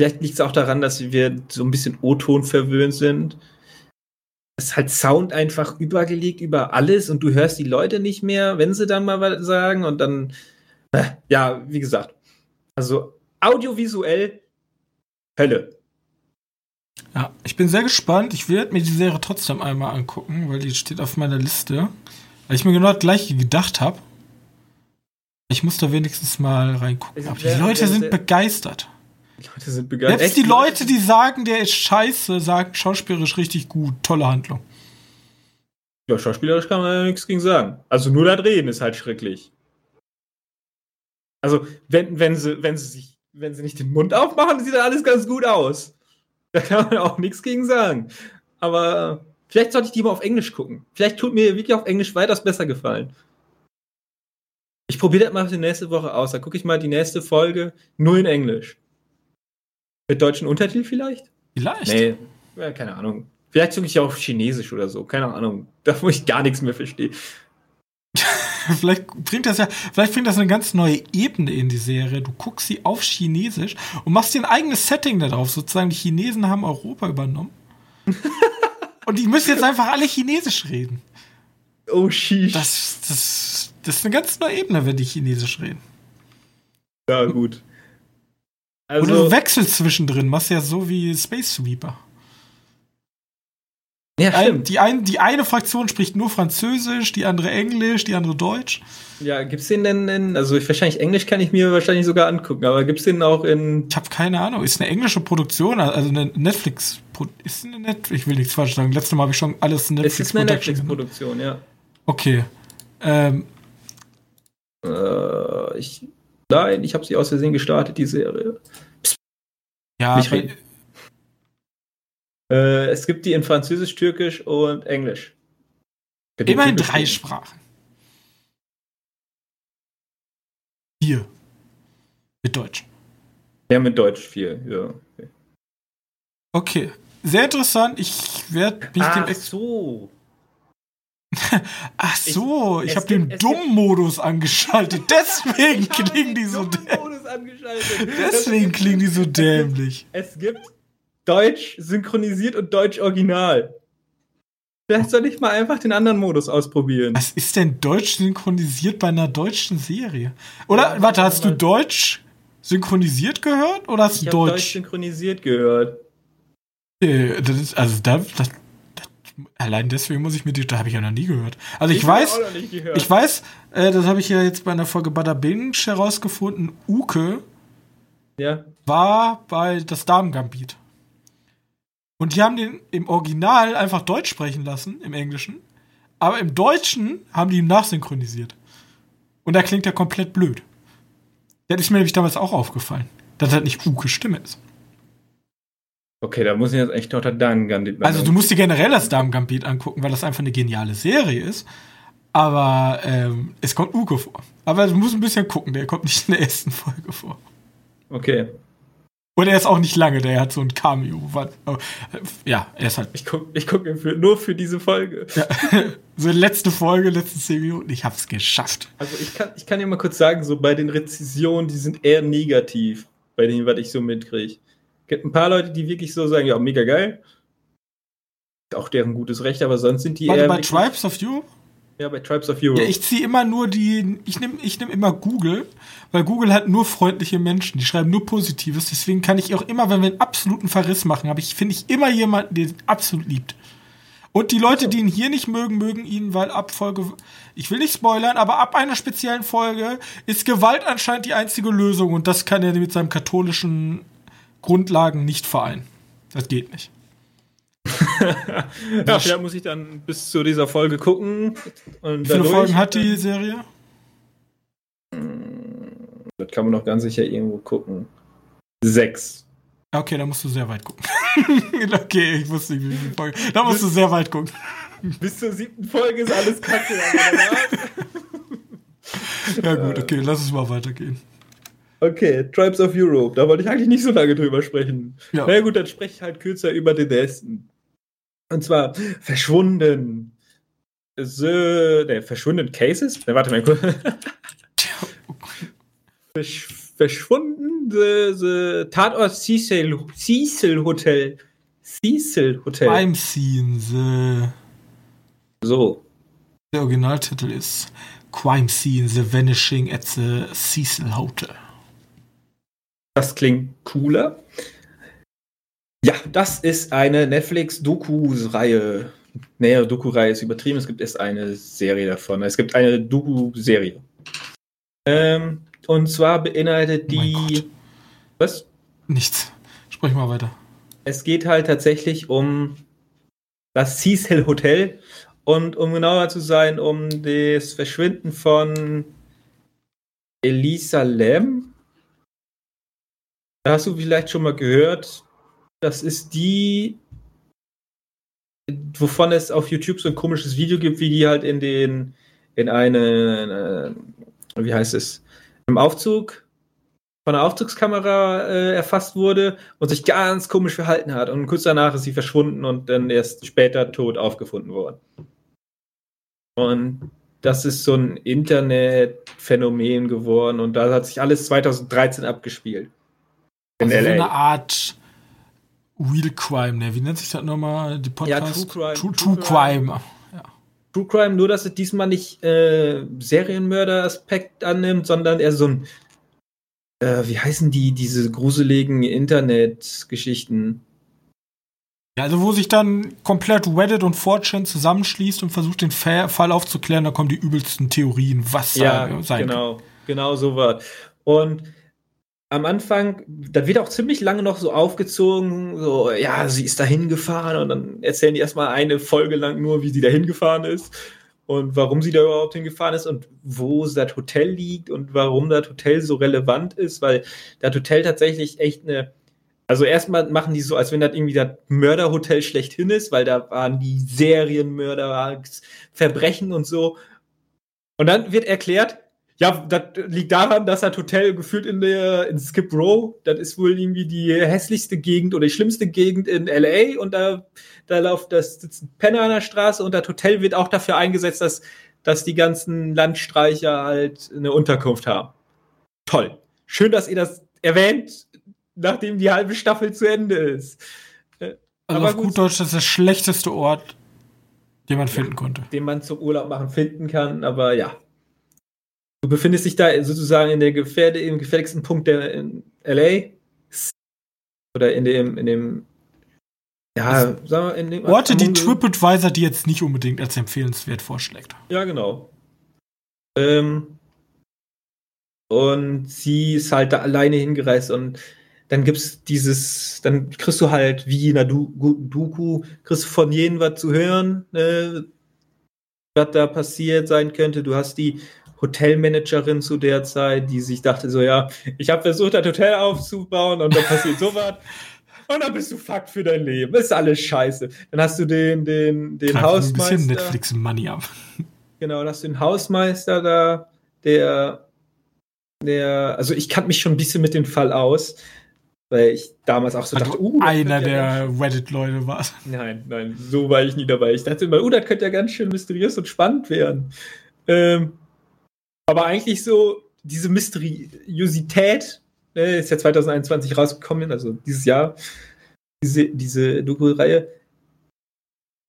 Vielleicht liegt es auch daran, dass wir so ein bisschen O-Ton verwöhnt sind. Es ist halt Sound einfach übergelegt über alles und du hörst die Leute nicht mehr, wenn sie dann mal was sagen und dann, äh, ja, wie gesagt, also audiovisuell Hölle.
Ja, ich bin sehr gespannt. Ich werde mir die Serie trotzdem einmal angucken, weil die steht auf meiner Liste. Weil ich mir genau das gleiche gedacht habe. Ich muss da wenigstens mal reingucken. Aber die Leute sind begeistert.
Die Leute sind begeistert.
Selbst die Leute, die sagen, der ist scheiße, sagen schauspielerisch richtig gut. Tolle Handlung.
Ja, schauspielerisch kann man ja nichts gegen sagen. Also nur das Reden ist halt schrecklich. Also, wenn, wenn, sie, wenn sie sich, wenn sie nicht den Mund aufmachen, sieht da alles ganz gut aus. Da kann man auch nichts gegen sagen. Aber vielleicht sollte ich die mal auf Englisch gucken. Vielleicht tut mir wirklich auf Englisch weitaus besser gefallen. Ich probiere das mal die nächste Woche aus. Da gucke ich mal die nächste Folge nur in Englisch. Mit deutschen Untertitel vielleicht?
Vielleicht.
Nee, ja, keine Ahnung. Vielleicht gucke ich auch auf Chinesisch oder so. Keine Ahnung. Da wo ich gar nichts mehr verstehe.
vielleicht bringt das ja, vielleicht bringt das eine ganz neue Ebene in die Serie. Du guckst sie auf Chinesisch und machst dir ein eigenes Setting darauf. Sozusagen, die Chinesen haben Europa übernommen. und die müssen jetzt einfach alle Chinesisch reden.
Oh, sheesh.
Das, das, das ist eine ganz neue Ebene, wenn die Chinesisch reden.
Ja, gut.
Also, Oder du wechselst zwischendrin, machst ja so wie Space Sweeper. Ja, stimmt. Die, ein, die eine Fraktion spricht nur Französisch, die andere Englisch, die andere Deutsch.
Ja, gibt's den denn in, also ich, wahrscheinlich Englisch kann ich mir wahrscheinlich sogar angucken, aber gibt's den auch in.
Ich habe keine Ahnung, ist eine englische Produktion, also eine Netflix, ist eine Netflix, ich will nichts falsch sagen, letztes Mal habe ich schon alles
Netflix Es ist eine Netflix-Produktion, ja.
Okay. Ähm.
Äh, ich, nein, ich habe sie aus Versehen gestartet, die Serie.
Psst. Ja,
äh, es gibt die in Französisch, Türkisch und Englisch.
Immerhin drei Sprachen. Vier. Mit Deutsch.
Ja, mit Deutsch vier, ja.
Okay, okay. sehr interessant. Ich werde mich
Ach dem so.
Ach so, ich
es
habe den Dumm-Modus angeschaltet. Deswegen klingen die so dämlich. Deswegen klingen die so dämlich.
Es gibt Deutsch synchronisiert und Deutsch original. Vielleicht soll ich mal einfach den anderen Modus ausprobieren.
Was ist denn Deutsch synchronisiert bei einer deutschen Serie? Oder,
Ja,
warte, hast du Deutsch synchronisiert gehört oder hast
Ich
du
habe Deutsch
Deutsch?
synchronisiert gehört.
Äh, das ist, also da, das, das, allein deswegen muss ich mir die, da habe ich ja noch nie gehört. Also ich,
hab
weiß, ich weiß, äh, das habe ich ja jetzt bei einer Folge Bada Binge herausgefunden. Uke
Ja.
war bei das Damengambit. Und die haben den im Original einfach Deutsch sprechen lassen, im Englischen. Aber im Deutschen haben die ihn nachsynchronisiert. Und da klingt er komplett blöd. Das ist mir nämlich damals auch aufgefallen, dass das nicht Uke Stimme ist.
Okay, da muss ich jetzt echt noch der Dank
Also du musst dir generell das Damengambit angucken, weil das einfach eine geniale Serie ist. Aber ähm, es kommt Uke vor. Aber du musst ein bisschen gucken, der kommt nicht in der ersten Folge vor.
Okay.
Und er ist auch nicht lange, der hat so ein Cameo. Äh, Ja, er ist halt
Ich gucke ich guck für, nur für diese Folge.
Ja, so letzte Folge, letzte 10 Minuten, ich hab's geschafft.
Also ich kann, ich kann dir mal kurz sagen, so bei den Rezensionen, die sind eher negativ, bei denen, was ich so mitkriege. Gibt ein paar Leute, die wirklich so sagen, ja, mega geil. Auch deren gutes Recht, aber sonst sind die
Warte,
eher
bei Tribes of Europe?
Ja, bei Tribes of Europe.
Ja, ich ziehe immer nur die, ich nehme ich nehm immer Google, weil Google hat nur freundliche Menschen, die schreiben nur Positives, deswegen kann ich auch immer, wenn wir einen absoluten Verriss machen, habe ich, finde ich immer jemanden, der ihn absolut liebt. Und die Leute, die ihn hier nicht mögen, mögen ihn, weil ab Folge, ich will nicht spoilern, aber ab einer speziellen Folge ist Gewalt anscheinend die einzige Lösung und das kann er mit seinem katholischen Grundlagen nicht vereinen. Das geht nicht.
ja, vielleicht muss ich dann bis zu dieser Folge gucken. Und
Wie viele Folgen hat die Serie?
Das kann man noch ganz sicher irgendwo gucken. Sechs.
Okay, da musst du sehr weit gucken. okay, ich wusste nicht, wie viele Folgen. Da musst du sehr weit gucken.
Bis zur siebten Folge ist alles kacke.
Ja gut, okay, lass es mal weitergehen.
Okay, Tribes of Europe. Da wollte ich eigentlich nicht so lange drüber sprechen.
Ja.
Na ja, gut, dann spreche ich halt kürzer über den nächsten. Und zwar Verschwunden. The, ne, Verschwunden Cases? Ne, warte mal kurz. Versch verschwunden the, the Tatort Cecil, Cecil Hotel. Cecil Hotel.
Crime Scene, the,
So.
der Originaltitel ist Crime Scene, The Vanishing at the Cecil Hotel.
Das klingt cooler. Ja, das ist eine Netflix-Doku-Reihe. Naja, Doku-Reihe ist übertrieben. Es gibt erst eine Serie davon. Es gibt eine Doku-Serie. Ähm, und zwar beinhaltet
Oh
die.
Gott.
Was?
Nichts. Sprich mal weiter.
Es geht halt tatsächlich um das Cecil Hotel und um genauer zu sein, um das Verschwinden von Elisa Lam. Da hast du vielleicht schon mal gehört. Das ist die, wovon es auf YouTube so ein komisches Video gibt, wie die halt in den, in eine, äh, wie heißt es, im Aufzug von einer Aufzugskamera äh, erfasst wurde und sich ganz komisch verhalten hat. Und kurz danach ist sie verschwunden und dann erst später tot aufgefunden worden. Und das ist so ein Internetphänomen geworden und da hat sich alles 2013 abgespielt. In
Also so
LA.
eine Art Real Crime, ne? Wie nennt sich das nochmal? Die Podcast?
True Crime.
True,
True
True Crime.
True Crime, nur dass es diesmal nicht äh, Serienmörder-Aspekt annimmt, sondern eher so ein, äh, wie heißen die, diese gruseligen Internet-Geschichten?
Ja, also wo sich dann komplett Reddit und 4chan zusammenschließt und versucht, den Fa Fall aufzuklären, da kommen die übelsten Theorien, was
Ja,
sein kann.
genau, genau so was. Und am Anfang, da wird auch ziemlich lange noch so aufgezogen, so, ja, sie ist da hingefahren und dann erzählen die erstmal eine Folge lang nur, wie sie da hingefahren ist und warum sie da überhaupt hingefahren ist und wo das Hotel liegt und warum das Hotel so relevant ist, weil das Hotel tatsächlich echt eine, also erstmal machen die so, als wenn das irgendwie das Mörderhotel schlechthin ist, weil da waren die Serienmörder, Verbrechen und so. Und dann wird erklärt, Ja, das liegt daran, dass das Hotel gefühlt in der in Skip Row, das ist wohl irgendwie die hässlichste Gegend oder die schlimmste Gegend in LA und da, da läuft das sitzen Penner an der Straße und das Hotel wird auch dafür eingesetzt, dass, dass die ganzen Landstreicher halt eine Unterkunft haben. Toll. Schön, dass ihr das erwähnt, nachdem die halbe Staffel zu Ende ist.
Äh, also Aber auf gut Deutsch, das ist der schlechteste Ort, den man finden konnte.
Den man zum Urlaub machen finden kann, aber ja. Du befindest dich da sozusagen in der Gefährde, im gefährlichsten Punkt der in LA. Oder in dem, in dem,
ja, sagen wir, in dem Orte, die TripAdvisor die jetzt nicht unbedingt als empfehlenswert vorschlägt.
Ja, genau. Ähm, und sie ist halt da alleine hingereist und dann gibt's dieses, dann kriegst du halt wie in der Doku, kriegst du von jedem was zu hören, äh, was da passiert sein könnte. Du hast die Hotelmanagerin zu der Zeit, die sich dachte so, ja, ich habe versucht, ein Hotel aufzubauen und dann passiert sowas. Und dann bist du fucked für dein Leben. Ist alles scheiße. Dann hast du den, den, den Hausmeister. Ein bisschen
Netflix Money ab.
Genau, dann hast du den Hausmeister da, der, der, also ich kannte mich schon ein bisschen mit dem Fall aus, weil ich damals auch so also dachte,
uh, einer der Reddit-Leute war.
Nein, nein, so war ich nie dabei. Ich dachte immer, uh, das könnte ja ganz schön mysteriös und spannend werden. Ähm, aber eigentlich so diese Mysteriosität, ne, ist ja 2021 rausgekommen, also dieses Jahr, diese, diese Doku-Reihe,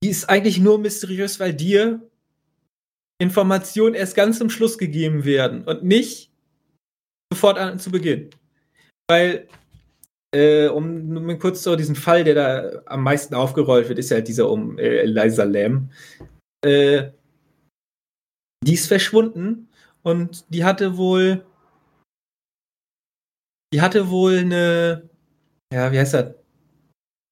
die ist eigentlich nur mysteriös, weil dir Informationen erst ganz zum Schluss gegeben werden und nicht sofort an, zu Beginn. Weil, äh, um nur kurz so diesen Fall, der da am meisten aufgerollt wird, ist ja dieser um äh, Eliza Lam. Äh, die ist verschwunden und die hatte wohl, die hatte wohl eine, ja, wie heißt das?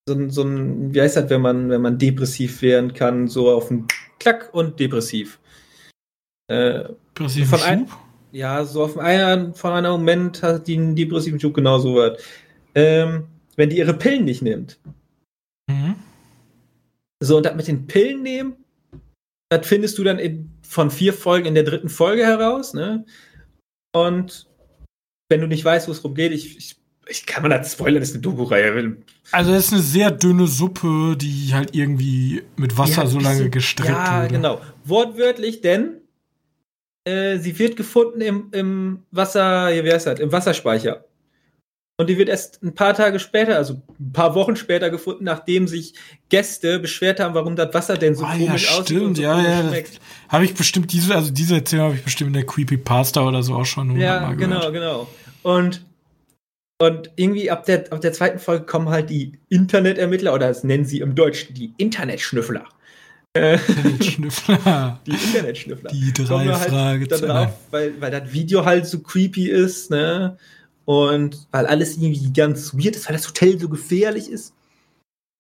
So, ein, so ein, wie heißt das, wenn man, wenn man depressiv werden kann, so auf einen Klack und depressiv.
Äh, Depressiven
von ein, Ja, so auf einen, von einem Moment hat die einen depressiven Schub genau so was. Ähm, wenn die ihre Pillen nicht nimmt. Mhm. So, und das mit den Pillen nehmen, das findest du dann in, von vier Folgen in der dritten Folge heraus, ne? Und wenn du nicht weißt, wo es rumgeht, ich, ich, ich kann mal das spoilern, das ist eine Doku-Reihe.
Also es ist eine sehr dünne Suppe, die halt irgendwie mit Wasser so lange gestreckt
ja, wurde. Ja, genau. Wortwörtlich, denn äh, sie wird gefunden im, im Wasser, wie heißt das, im Wasserspeicher. Und die wird erst ein paar Tage später, also ein paar Wochen später gefunden, nachdem sich Gäste beschwert haben, warum das Wasser denn so
ah, komisch ja, aussieht und so ja, ja, schmeckt. Habe ich bestimmt diese, also diese Erzählung habe ich bestimmt in der Creepy Pasta oder so auch schon.
Ja, genau, genau. Und und irgendwie ab der, ab der zweiten Folge kommen halt die Internetermittler, oder das nennen sie im Deutschen die Internetschnüffler.
Internetschnüffler.
die Internetschnüffler.
Die drei halt Fragezeichen.
Weil, weil das Video halt so creepy ist, ne? Und weil alles irgendwie ganz weird ist, weil das Hotel so gefährlich ist.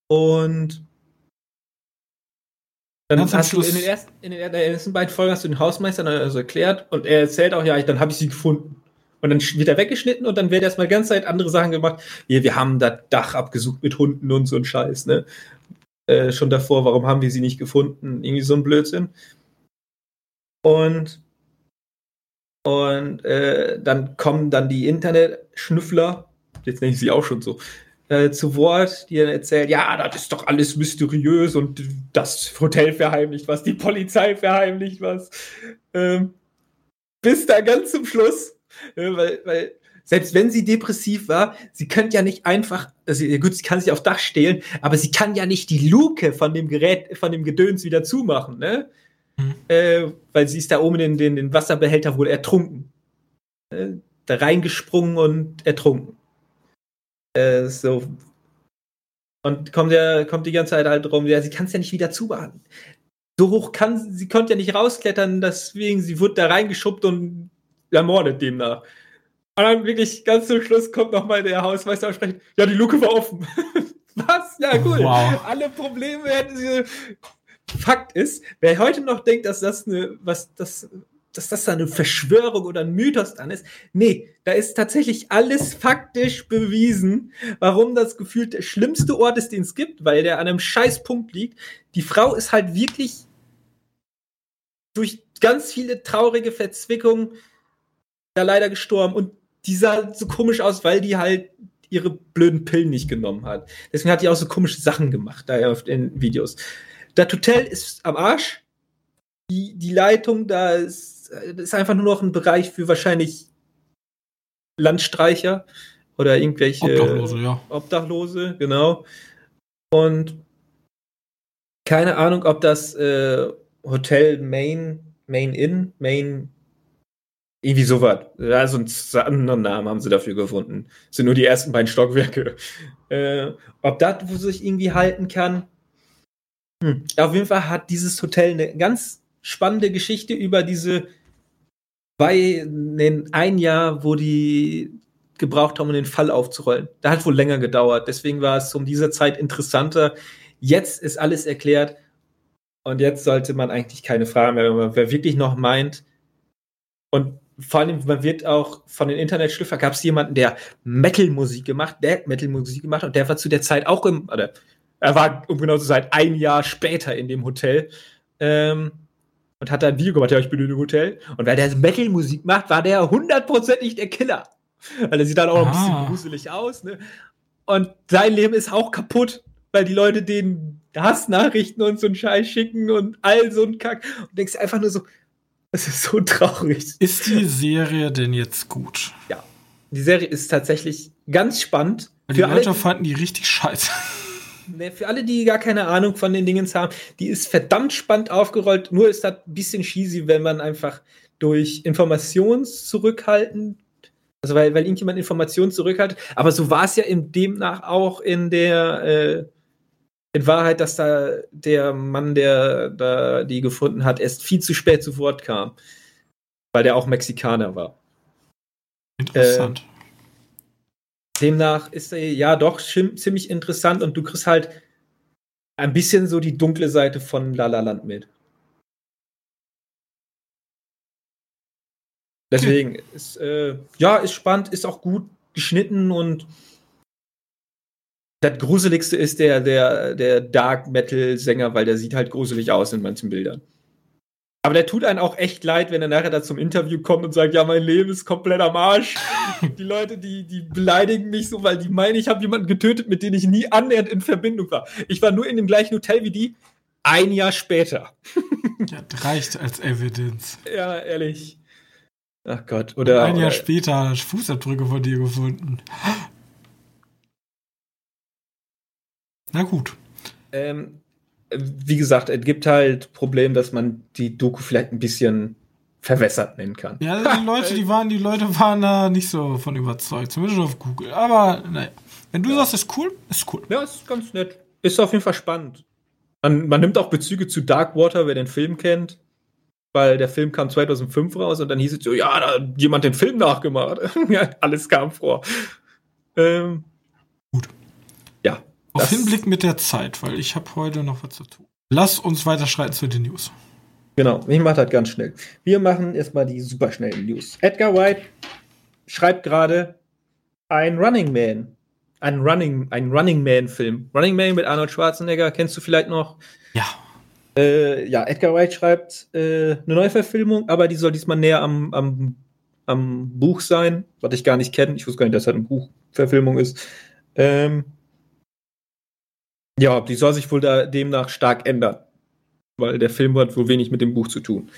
Und dann ganz hast du in den, ersten, in den ersten beiden Folgen hast du den Hausmeister also erklärt und er erzählt auch, ja, ich, dann habe ich sie gefunden. Und dann wird er weggeschnitten und dann wird erstmal ganz Zeit andere Sachen gemacht. Wir, wir haben das Dach abgesucht mit Hunden und so ein Scheiß, ne? Äh, schon davor, warum haben wir sie nicht gefunden? Irgendwie so ein Blödsinn. Und und äh, dann kommen dann die Internetschnüffler, jetzt nenne ich sie auch schon so, äh, zu Wort, die dann erzählen, ja, das ist doch alles mysteriös und das Hotel verheimlicht was, die Polizei verheimlicht was. Ähm, bis da ganz zum Schluss, äh, weil, weil selbst wenn sie depressiv war, sie könnte ja nicht einfach, also gut, sie kann sich aufs Dach stehlen, aber sie kann ja nicht die Luke von dem Gerät, von dem Gedöns wieder zumachen, ne? Mhm. Äh, weil sie ist da oben in den, den Wasserbehälter wohl ertrunken. Äh, da reingesprungen und ertrunken. Äh, so. Und kommt, ja, kommt die ganze Zeit halt rum, ja, sie kann es ja nicht wieder zumachen. So hoch kann sie, sie konnte ja nicht rausklettern, deswegen sie wurde da reingeschubbt und ermordet demnach. Und dann wirklich ganz zum Schluss kommt nochmal der Hausmeister und spricht, ja, die Luke war offen. Was? Ja, cool. Wow. Alle Probleme hätten sie Fakt ist, wer heute noch denkt, dass das eine, was das, dass das eine Verschwörung oder ein Mythos dann ist, nee, da ist tatsächlich alles faktisch bewiesen, warum das gefühlt der schlimmste Ort ist, den es gibt, weil der an einem Scheißpunkt liegt. Die Frau ist halt wirklich durch ganz viele traurige Verzwickungen da leider gestorben und die sah so komisch aus, weil die halt ihre blöden Pillen nicht genommen hat. Deswegen hat die auch so komische Sachen gemacht, da auf den Videos. Das Hotel ist am Arsch. Die, die Leitung, da ist, ist einfach nur noch ein Bereich für wahrscheinlich Landstreicher oder irgendwelche
Obdachlose, ja.
Obdachlose, genau. Und keine Ahnung, ob das äh, Hotel Main, Main Inn, Main, irgendwie sowas. Also einen anderen Namen haben sie dafür gefunden. Das sind nur die ersten beiden Stockwerke. Äh, ob das wo sich irgendwie halten kann. Hm. Auf jeden Fall hat dieses Hotel eine ganz spannende Geschichte über diese bei den ein Jahr, wo die gebraucht haben, um den Fall aufzurollen. Da hat wohl länger gedauert. Deswegen war es um diese Zeit interessanter. Jetzt ist alles erklärt. Und jetzt sollte man eigentlich keine Fragen mehr, man wer wirklich noch meint. Und vor allem, man wird auch von den Internetschlüpfer, gab es jemanden, der Metal-Musik gemacht, der Metal-Musik gemacht und der war zu der Zeit auch im, oder er war, um genau zu sein, ein Jahr später in dem Hotel. Ähm, und hat da ein Video gemacht, ja, ich bin in dem Hotel. Und weil der Metal-Musik macht, war der hundertprozentig der Killer. Weil er sieht dann auch noch ein bisschen
Ah.
gruselig aus, ne? Und sein Leben ist auch kaputt, weil die Leute denen Hassnachrichten und so einen Scheiß schicken und all so ein Kack. Und du denkst einfach nur so, das ist so traurig.
Ist die Serie denn jetzt gut?
Ja. Die Serie ist tatsächlich ganz spannend.
Weil die
Für alle,
Leute fanden die richtig scheiße.
Ne, für alle, die gar keine Ahnung von den Dingens haben, die ist verdammt spannend aufgerollt. Nur ist das ein bisschen cheesy, wenn man einfach durch Informationszurückhalten, also weil, weil irgendjemand Informationen zurückhaltet. Aber so war es ja in demnach auch in der, äh, in Wahrheit, dass da der Mann, der da die gefunden hat, erst viel zu spät zu Wort kam. Weil der auch Mexikaner war.
Interessant.
Demnach ist er ja doch ziemlich interessant und du kriegst halt ein bisschen so die dunkle Seite von La La Land mit. Deswegen ist äh, ja ist spannend, ist auch gut geschnitten und das gruseligste ist der der der Dark Metal Sänger, weil der sieht halt gruselig aus in manchen Bildern. Aber der tut einen auch echt leid, wenn er nachher da zum Interview kommt und sagt, ja, mein Leben ist komplett am Arsch. die Leute, die, die beleidigen mich so, weil die meinen, ich habe jemanden getötet, mit dem ich nie annähernd in Verbindung war. Ich war nur in dem gleichen Hotel wie die, ein Jahr später.
Ja, das reicht als Evidence.
Ja, ehrlich. Ach Gott.
Und
Oder,
ein Jahr
oder
später Fußabdrücke von dir gefunden. Na gut.
ähm, wie gesagt, es gibt halt Problem, dass man die Doku vielleicht ein bisschen verwässert nennen kann.
Ja, die Leute, die waren, die Leute waren da nicht so von überzeugt, zumindest auf Google. Aber naja, wenn du sagst, ist cool, ist cool.
Ja, ist ganz nett. Ist auf jeden Fall spannend. Man, man nimmt auch Bezüge zu Darkwater, wer den Film kennt. Weil der Film kam 2005 raus und dann hieß es so, ja, da hat jemand den Film nachgemacht. ja, alles kam vor. Ähm. Ja.
Auf
das-
Hinblick mit der Zeit, weil ich habe heute noch was zu tun. Lass uns weiterschreiten zu den News.
Genau, ich mache das ganz schnell. Wir machen erstmal die superschnellen News. Edgar White schreibt gerade ein Running Man. Ein Running, ein Running Man-Film. Running Man mit Arnold Schwarzenegger, kennst du vielleicht noch?
Ja,
Äh, ja, Edgar Wright schreibt äh, eine Neuverfilmung, aber die soll diesmal näher am, am, am Buch sein, was ich gar nicht kenne. Ich wusste gar nicht, dass das eine Buchverfilmung ist. Ähm, ja, die soll sich wohl da demnach stark ändern, weil der Film hat wohl wenig mit dem Buch zu tun.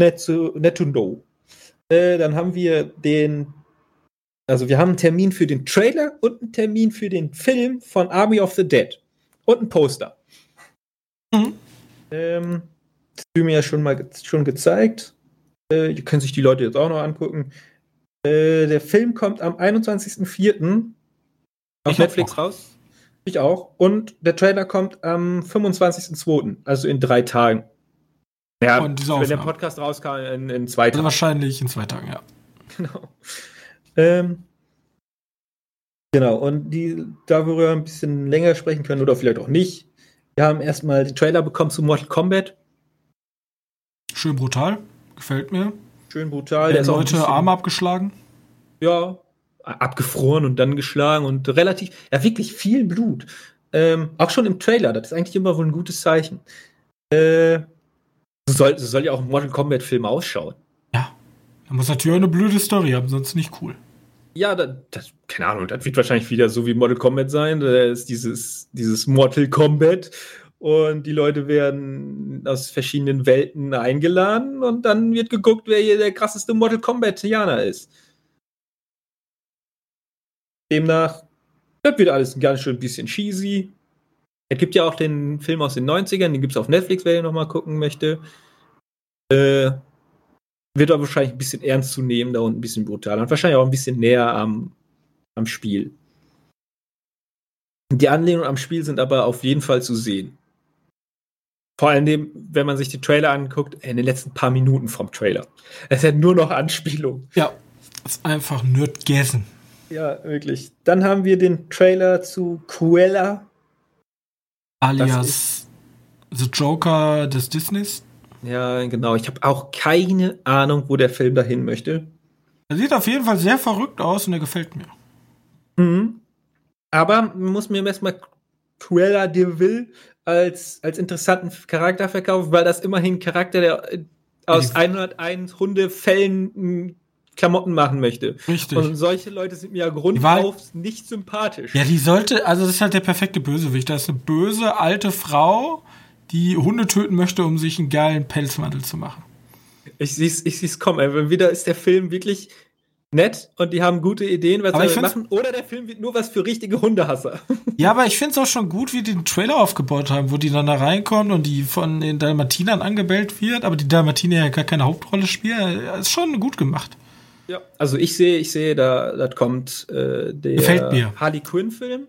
Net to, net to know. Äh, dann haben wir den, also wir haben einen Termin für den Trailer und einen Termin für den Film von Army of the Dead und ein Poster.
Mhm.
Ähm, das du mir ja schon mal ge schon gezeigt. Äh, die können sich die Leute jetzt auch noch angucken. Äh, der Film kommt am 21.04. auf Netflix raus. Ich auch. Und der Trailer kommt am 25.02., also in drei Tagen. Ja,
Und diese
wenn der. Podcast rauskam, in, in zwei
also
Tagen.
wahrscheinlich in zwei Tagen, ja.
Genau. Ähm, genau, und die, da wo wir ein bisschen länger sprechen können oder vielleicht auch nicht. Wir haben erstmal den Trailer bekommen zu Mortal Kombat.
Schön brutal, gefällt mir.
Schön brutal.
Werden
auch ein
Leute
bisschen-
Arme abgeschlagen.
Ja, abgefroren und dann geschlagen und relativ, ja, wirklich viel Blut. Ähm, auch schon im Trailer, das ist eigentlich immer wohl ein gutes Zeichen. Äh, so soll, so soll ja auch ein Mortal Kombat-Film ausschauen.
Ja. Da muss natürlich auch eine blöde Story haben, sonst nicht cool.
Ja, das, das, keine Ahnung, das wird wahrscheinlich wieder so wie Mortal Kombat sein. Da ist dieses, dieses Mortal Kombat und die Leute werden aus verschiedenen Welten eingeladen und dann wird geguckt, wer hier der krasseste Mortal Kombat-Janer ist. Demnach, das wird alles ganz schön ein bisschen cheesy. Es gibt ja auch den Film aus den 90ern, den gibt es auf Netflix, wer den nochmal gucken möchte. Äh, wird aber wahrscheinlich ein bisschen ernst zu nehmen da und ein bisschen brutaler und wahrscheinlich auch ein bisschen näher am, am Spiel. Die Anlehnungen am Spiel sind aber auf jeden Fall zu sehen. Vor allem, wenn man sich die Trailer anguckt, in den letzten paar Minuten vom Trailer. Es ja nur noch Anspielung.
Ja, ist einfach Nerdgessen.
Ja, wirklich. Dann haben wir den Trailer zu Cruella.
Alias The Joker des Disneys.
Ja, genau. Ich habe auch keine Ahnung, wo der Film dahin möchte.
Er sieht auf jeden Fall sehr verrückt aus und er gefällt mir.
Mhm. Aber man muss mir erstmal Cruella de Vil als, als interessanten Charakter verkaufen, weil das immerhin Charakter, der äh, aus 101 Hundefällen Klamotten machen möchte.
Richtig.
Und solche Leute sind mir ja grundauf nicht sympathisch.
Ja, die sollte, also das ist halt der perfekte Bösewicht. Das ist eine böse alte Frau, die Hunde töten möchte, um sich einen geilen Pelzmantel zu machen.
Ich sieh's, ich sieh's kommen. Ey. Wieder ist der Film wirklich nett und die haben gute Ideen, was sie machen. Oder der Film wird nur was für richtige Hundehasser.
Ja, aber ich finde es auch schon gut, wie die den Trailer aufgebaut haben, wo die dann da reinkommen und die von den Dalmatinern angebellt wird, aber die Dalmatiner ja gar keine Hauptrolle spielen. Ist schon gut gemacht.
Ja, also ich sehe, ich sehe, da das kommt äh, der. Harley Quinn-Film.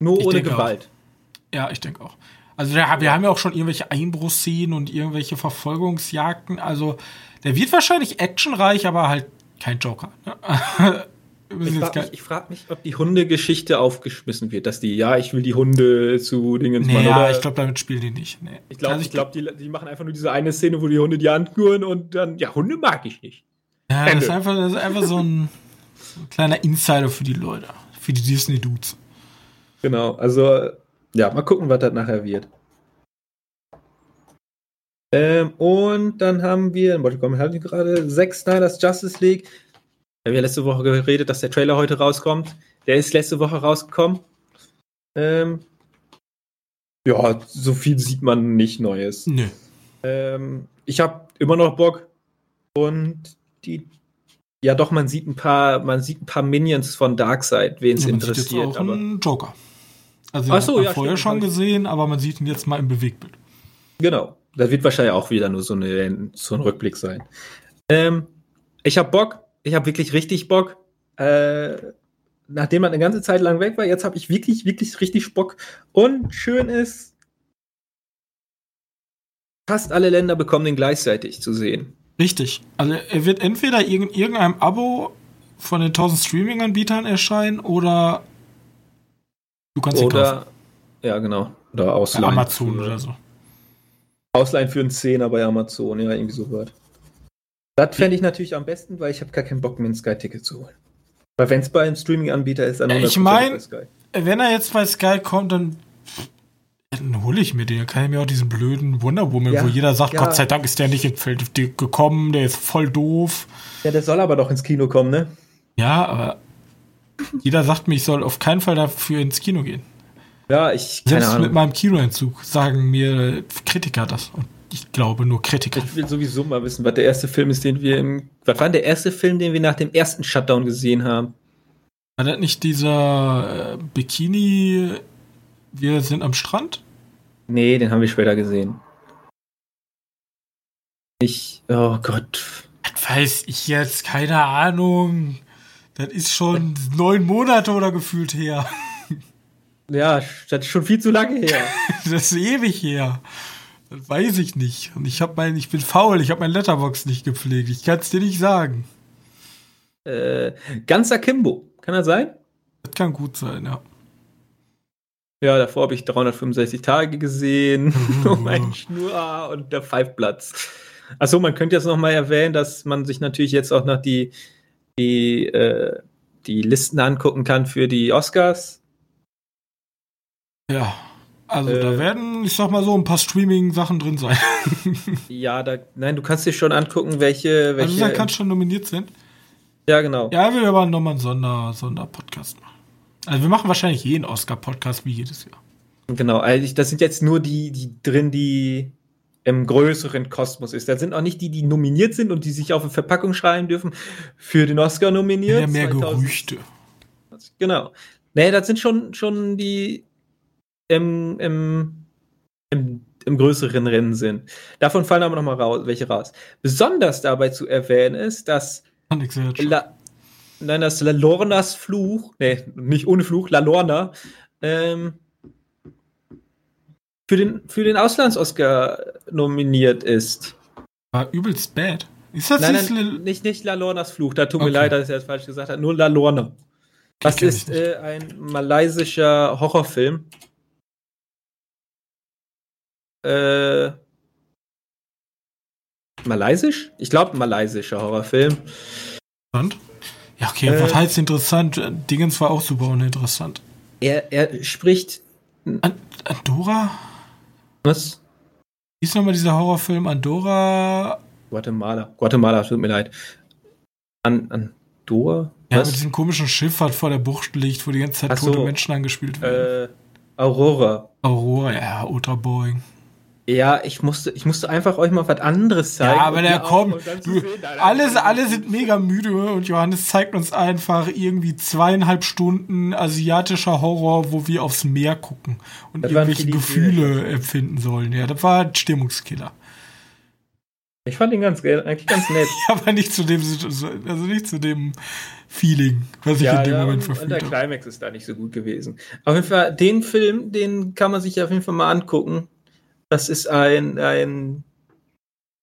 Nur ich ohne Gewalt.
Auch. Ja, ich denke auch. Also wir haben ja auch schon irgendwelche Einbruchsszenen und irgendwelche Verfolgungsjagden. Also der wird wahrscheinlich actionreich, aber halt kein Joker. Ne?
ich frage mich, frag mich, ob die Hundegeschichte aufgeschmissen wird, dass die, ja, ich will die Hunde zu Dingen
nee, Ja, ich glaube, damit spielen die nicht. Nee.
Ich glaube, also ich glaub, die, die machen einfach nur diese eine Szene, wo die Hunde die ankuren und dann, ja, Hunde mag ich nicht.
Ja, Ende. das ist einfach, das ist einfach so, ein, so ein kleiner Insider für die Leute, für die Disney-Dudes.
Genau, also, ja, mal gucken, was das nachher wird. Ähm, und dann haben wir, Mortal Kombat hatten wir gerade, Zack Snyder's Justice League. Wir haben ja letzte Woche geredet, dass der Trailer heute rauskommt. Der ist letzte Woche rausgekommen. Ähm, ja, so viel sieht man nicht Neues.
Nö.
Ähm, ich habe immer noch Bock. Und die, ja doch, man sieht ein paar, man sieht ein paar Minions von Darkseid, wen es ja, interessiert. Sieht jetzt
auch aber einen Joker. Also
Ach so,
hat
ja,
vorher schon gesehen, aber man sieht ihn jetzt mal im Bewegtbild.
Genau. Das wird wahrscheinlich auch wieder nur so, eine, so ein Rückblick sein. Ähm, ich habe Bock. Ich habe wirklich richtig Bock. Äh, nachdem man eine ganze Zeit lang weg war, jetzt habe ich wirklich, wirklich richtig Bock. Und schön ist, fast alle Länder bekommen den gleichzeitig zu sehen.
Richtig. Also er wird entweder in irgendeinem Abo von den 1000 Streaming-Anbietern erscheinen oder
du kannst ihn kaufen. Ja, genau.
Oder ausleihen. Bei Amazon oder so.
Ausleihen für einen Zehner bei Amazon, ja, irgendwie so wird. Das fände ich natürlich am besten, weil ich habe gar keinen Bock, mir ein Sky-Ticket zu holen. Weil wenn es bei einem Streaming-Anbieter ist,
dann Ich meine, wenn er jetzt bei Sky kommt, dann dann hole ich mir den. Dann kann ich mir auch diesen blöden Wonder Woman, ja, wo jeder sagt, ja. Gott sei Dank ist der nicht ins Feld gekommen, der ist voll doof.
Ja, der soll aber doch ins Kino kommen, ne?
Ja, aber jeder sagt mir, ich soll auf keinen Fall dafür ins Kino gehen.
Ja, ich.
Selbst Ahnung. mit meinem Kinoentzug sagen mir Kritiker das. Und ich glaube nur Kritiker.
Ich will sowieso mal wissen, was der erste Film ist, den wir im. Was war denn der erste Film, den wir nach dem ersten Shutdown gesehen haben?
War das nicht dieser äh, Bikini wir sind am Strand?
Nee, den haben wir später gesehen. Ich, oh Gott.
Das weiß ich jetzt, keine Ahnung. Das ist schon neun Monate oder gefühlt her.
Ja, das ist schon viel zu lange her.
das ist ewig her. Das weiß ich nicht. Und ich habe mein, ich bin faul, ich habe mein Letterbox nicht gepflegt. Ich kann es dir nicht sagen.
Äh, ganzer Kimbo, kann das sein?
Das kann gut sein, ja.
Ja, davor habe ich 365 Tage gesehen, um einen Schnur und der Pfeifplatz. Achso, man könnte jetzt noch mal erwähnen, dass man sich natürlich jetzt auch noch die, die, äh, die Listen angucken kann für die Oscars.
Ja. Also äh, da werden, ich sag mal so, ein paar Streaming-Sachen drin sein.
ja, da, nein, du kannst dir schon angucken, welche. welche
also da kannst schon nominiert sind.
Ja, genau.
Ja, wir werden nochmal einen Sonder, Sonder-Podcast machen. Also wir machen wahrscheinlich jeden Oscar-Podcast wie jedes Jahr.
Genau, also das sind jetzt nur die, die drin, die im größeren Kosmos ist. Da sind auch nicht die, die nominiert sind und die sich auf eine Verpackung schreiben dürfen, für den Oscar nominiert.
Ja, mehr 2000. Gerüchte.
Genau. Nee, das sind schon, schon die im, im, im, im größeren Rennen sind. Davon fallen aber noch mal raus, welche raus. Besonders dabei zu erwähnen ist, dass La, nein, das La Lornas Fluch, nee, nicht ohne Fluch, La Lorna, ähm, für den, für den Auslands-Oscar nominiert ist.
War übelst bad.
Ist das nein, nein, nicht, nicht La Lornas Fluch, da tut okay. mir leid, dass ich das falsch gesagt habe, nur La Lorna. Das ist äh, ein malaysischer Horrorfilm. Äh, Malaysisch? Ich glaube, malaysischer Horrorfilm.
Und? Ja, okay, äh, was heißt interessant? Dingens war auch super uninteressant.
Er, er spricht.
An Andorra?
Was?
Wie ist nochmal dieser Horrorfilm Andorra?
Guatemala. Guatemala, tut mir leid. An, Andorra?
Ja, Was? mit diesem komischen Schiff, was vor der Bucht liegt, wo die ganze Zeit Ach tote Menschen angespielt werden.
Äh, Aurora.
Aurora, ja, Ultra Boeing.
Ja, ich musste, ich musste einfach euch mal was anderes zeigen.
Ja, aber der kommt. Du, alle, alle sind mega müde und Johannes zeigt uns einfach irgendwie zweieinhalb Stunden asiatischer Horror, wo wir aufs Meer gucken und das irgendwelche Gefühle empfinden sollen. Ja, das war ein Stimmungskiller.
Ich fand ihn ganz eigentlich ganz nett.
aber nicht zu dem, also nicht zu dem Feeling, was ich ja, in dem ja, Moment verfügt
habe. Der Climax ist da nicht so gut gewesen. Auf jeden Fall, den Film, den kann man sich auf jeden Fall mal angucken das ist ein, ein,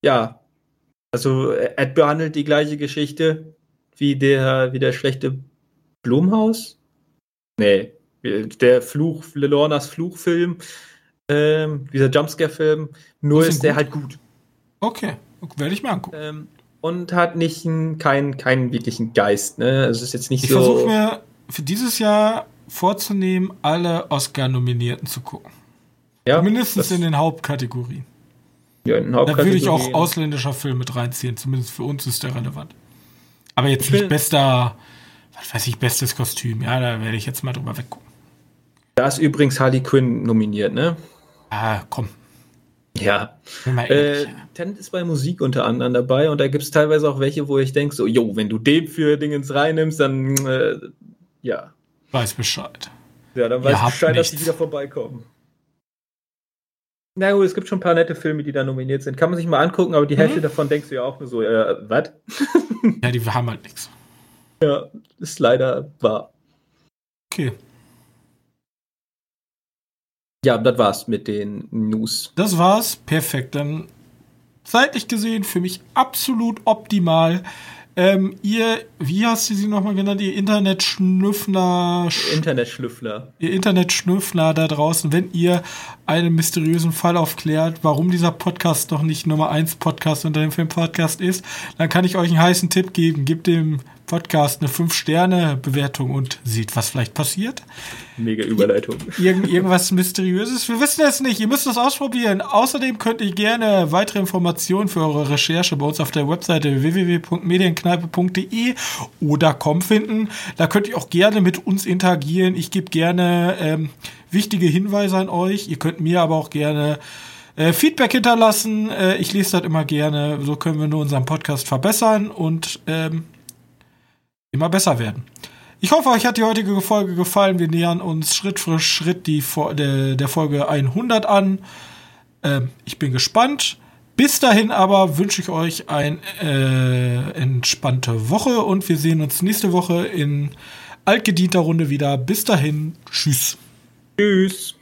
ja, also er behandelt die gleiche Geschichte wie der, wie der schlechte Blumhaus. Nee, der Fluch, Lelornas Fluchfilm, ähm, dieser Jumpscare-Film, nur ist, ist der gut? halt gut.
Okay, werde ich mir angucken.
Ähm, und hat nicht einen, keinen, keinen wirklichen Geist, ne? Also ist jetzt nicht
ich
so.
Ich versuche mir für dieses Jahr vorzunehmen, alle Oscar-Nominierten zu gucken. Ja, Mindestens in den Hauptkategorien. Ja, in Hauptkategorien. Da würde ich auch ausländischer Film mit reinziehen. Zumindest für uns ist der relevant. Aber jetzt nicht bester, was weiß ich, bestes Kostüm. Ja, da werde ich jetzt mal drüber weggucken.
Da ist übrigens Harley Quinn nominiert, ne?
Ah, komm.
Ja. Äh, Tent ist bei Musik unter anderem dabei und da gibt es teilweise auch welche, wo ich denke, so, jo, wenn du den für Dingens reinnimmst, dann äh, ja.
Weiß Bescheid.
Ja, dann weiß Bescheid, nichts. dass die wieder vorbeikommen. Na gut, es gibt schon ein paar nette Filme, die da nominiert sind. Kann man sich mal angucken, aber die mhm. Hälfte davon denkst du ja auch nur so, äh, was?
ja, die haben halt nichts.
Ja, ist leider wahr.
Okay.
Ja, das war's mit den News.
Das war's. Perfekt. Dann zeitlich gesehen für mich absolut optimal. Ähm, ihr, wie hast du sie nochmal genannt? Ihr Internetschnüffler.
Internetschnüffler.
Ihr Internetschnüffler da draußen, wenn ihr einen mysteriösen Fall aufklärt, warum dieser Podcast doch nicht Nummer 1 Podcast unter dem Film-Podcast ist, dann kann ich euch einen heißen Tipp geben. Gebt dem Podcast eine 5-Sterne-Bewertung und sieht, was vielleicht passiert.
Mega Überleitung.
Irgend, irgendwas Mysteriöses. Wir wissen es nicht. Ihr müsst es ausprobieren. Außerdem könnt ihr gerne weitere Informationen für eure Recherche bei uns auf der Webseite www.medienkneipe.de oder com finden. Da könnt ihr auch gerne mit uns interagieren. Ich gebe gerne ähm, wichtige Hinweise an euch. Ihr könnt mir aber auch gerne äh, Feedback hinterlassen. Äh, ich lese das immer gerne. So können wir nur unseren Podcast verbessern und ähm, immer besser werden. Ich hoffe, euch hat die heutige Folge gefallen. Wir nähern uns Schritt für Schritt die, der, der Folge 100 an. Ähm, ich bin gespannt. Bis dahin aber wünsche ich euch eine äh, entspannte Woche und wir sehen uns nächste Woche in altgedienter Runde wieder. Bis dahin, tschüss.
Tschüss.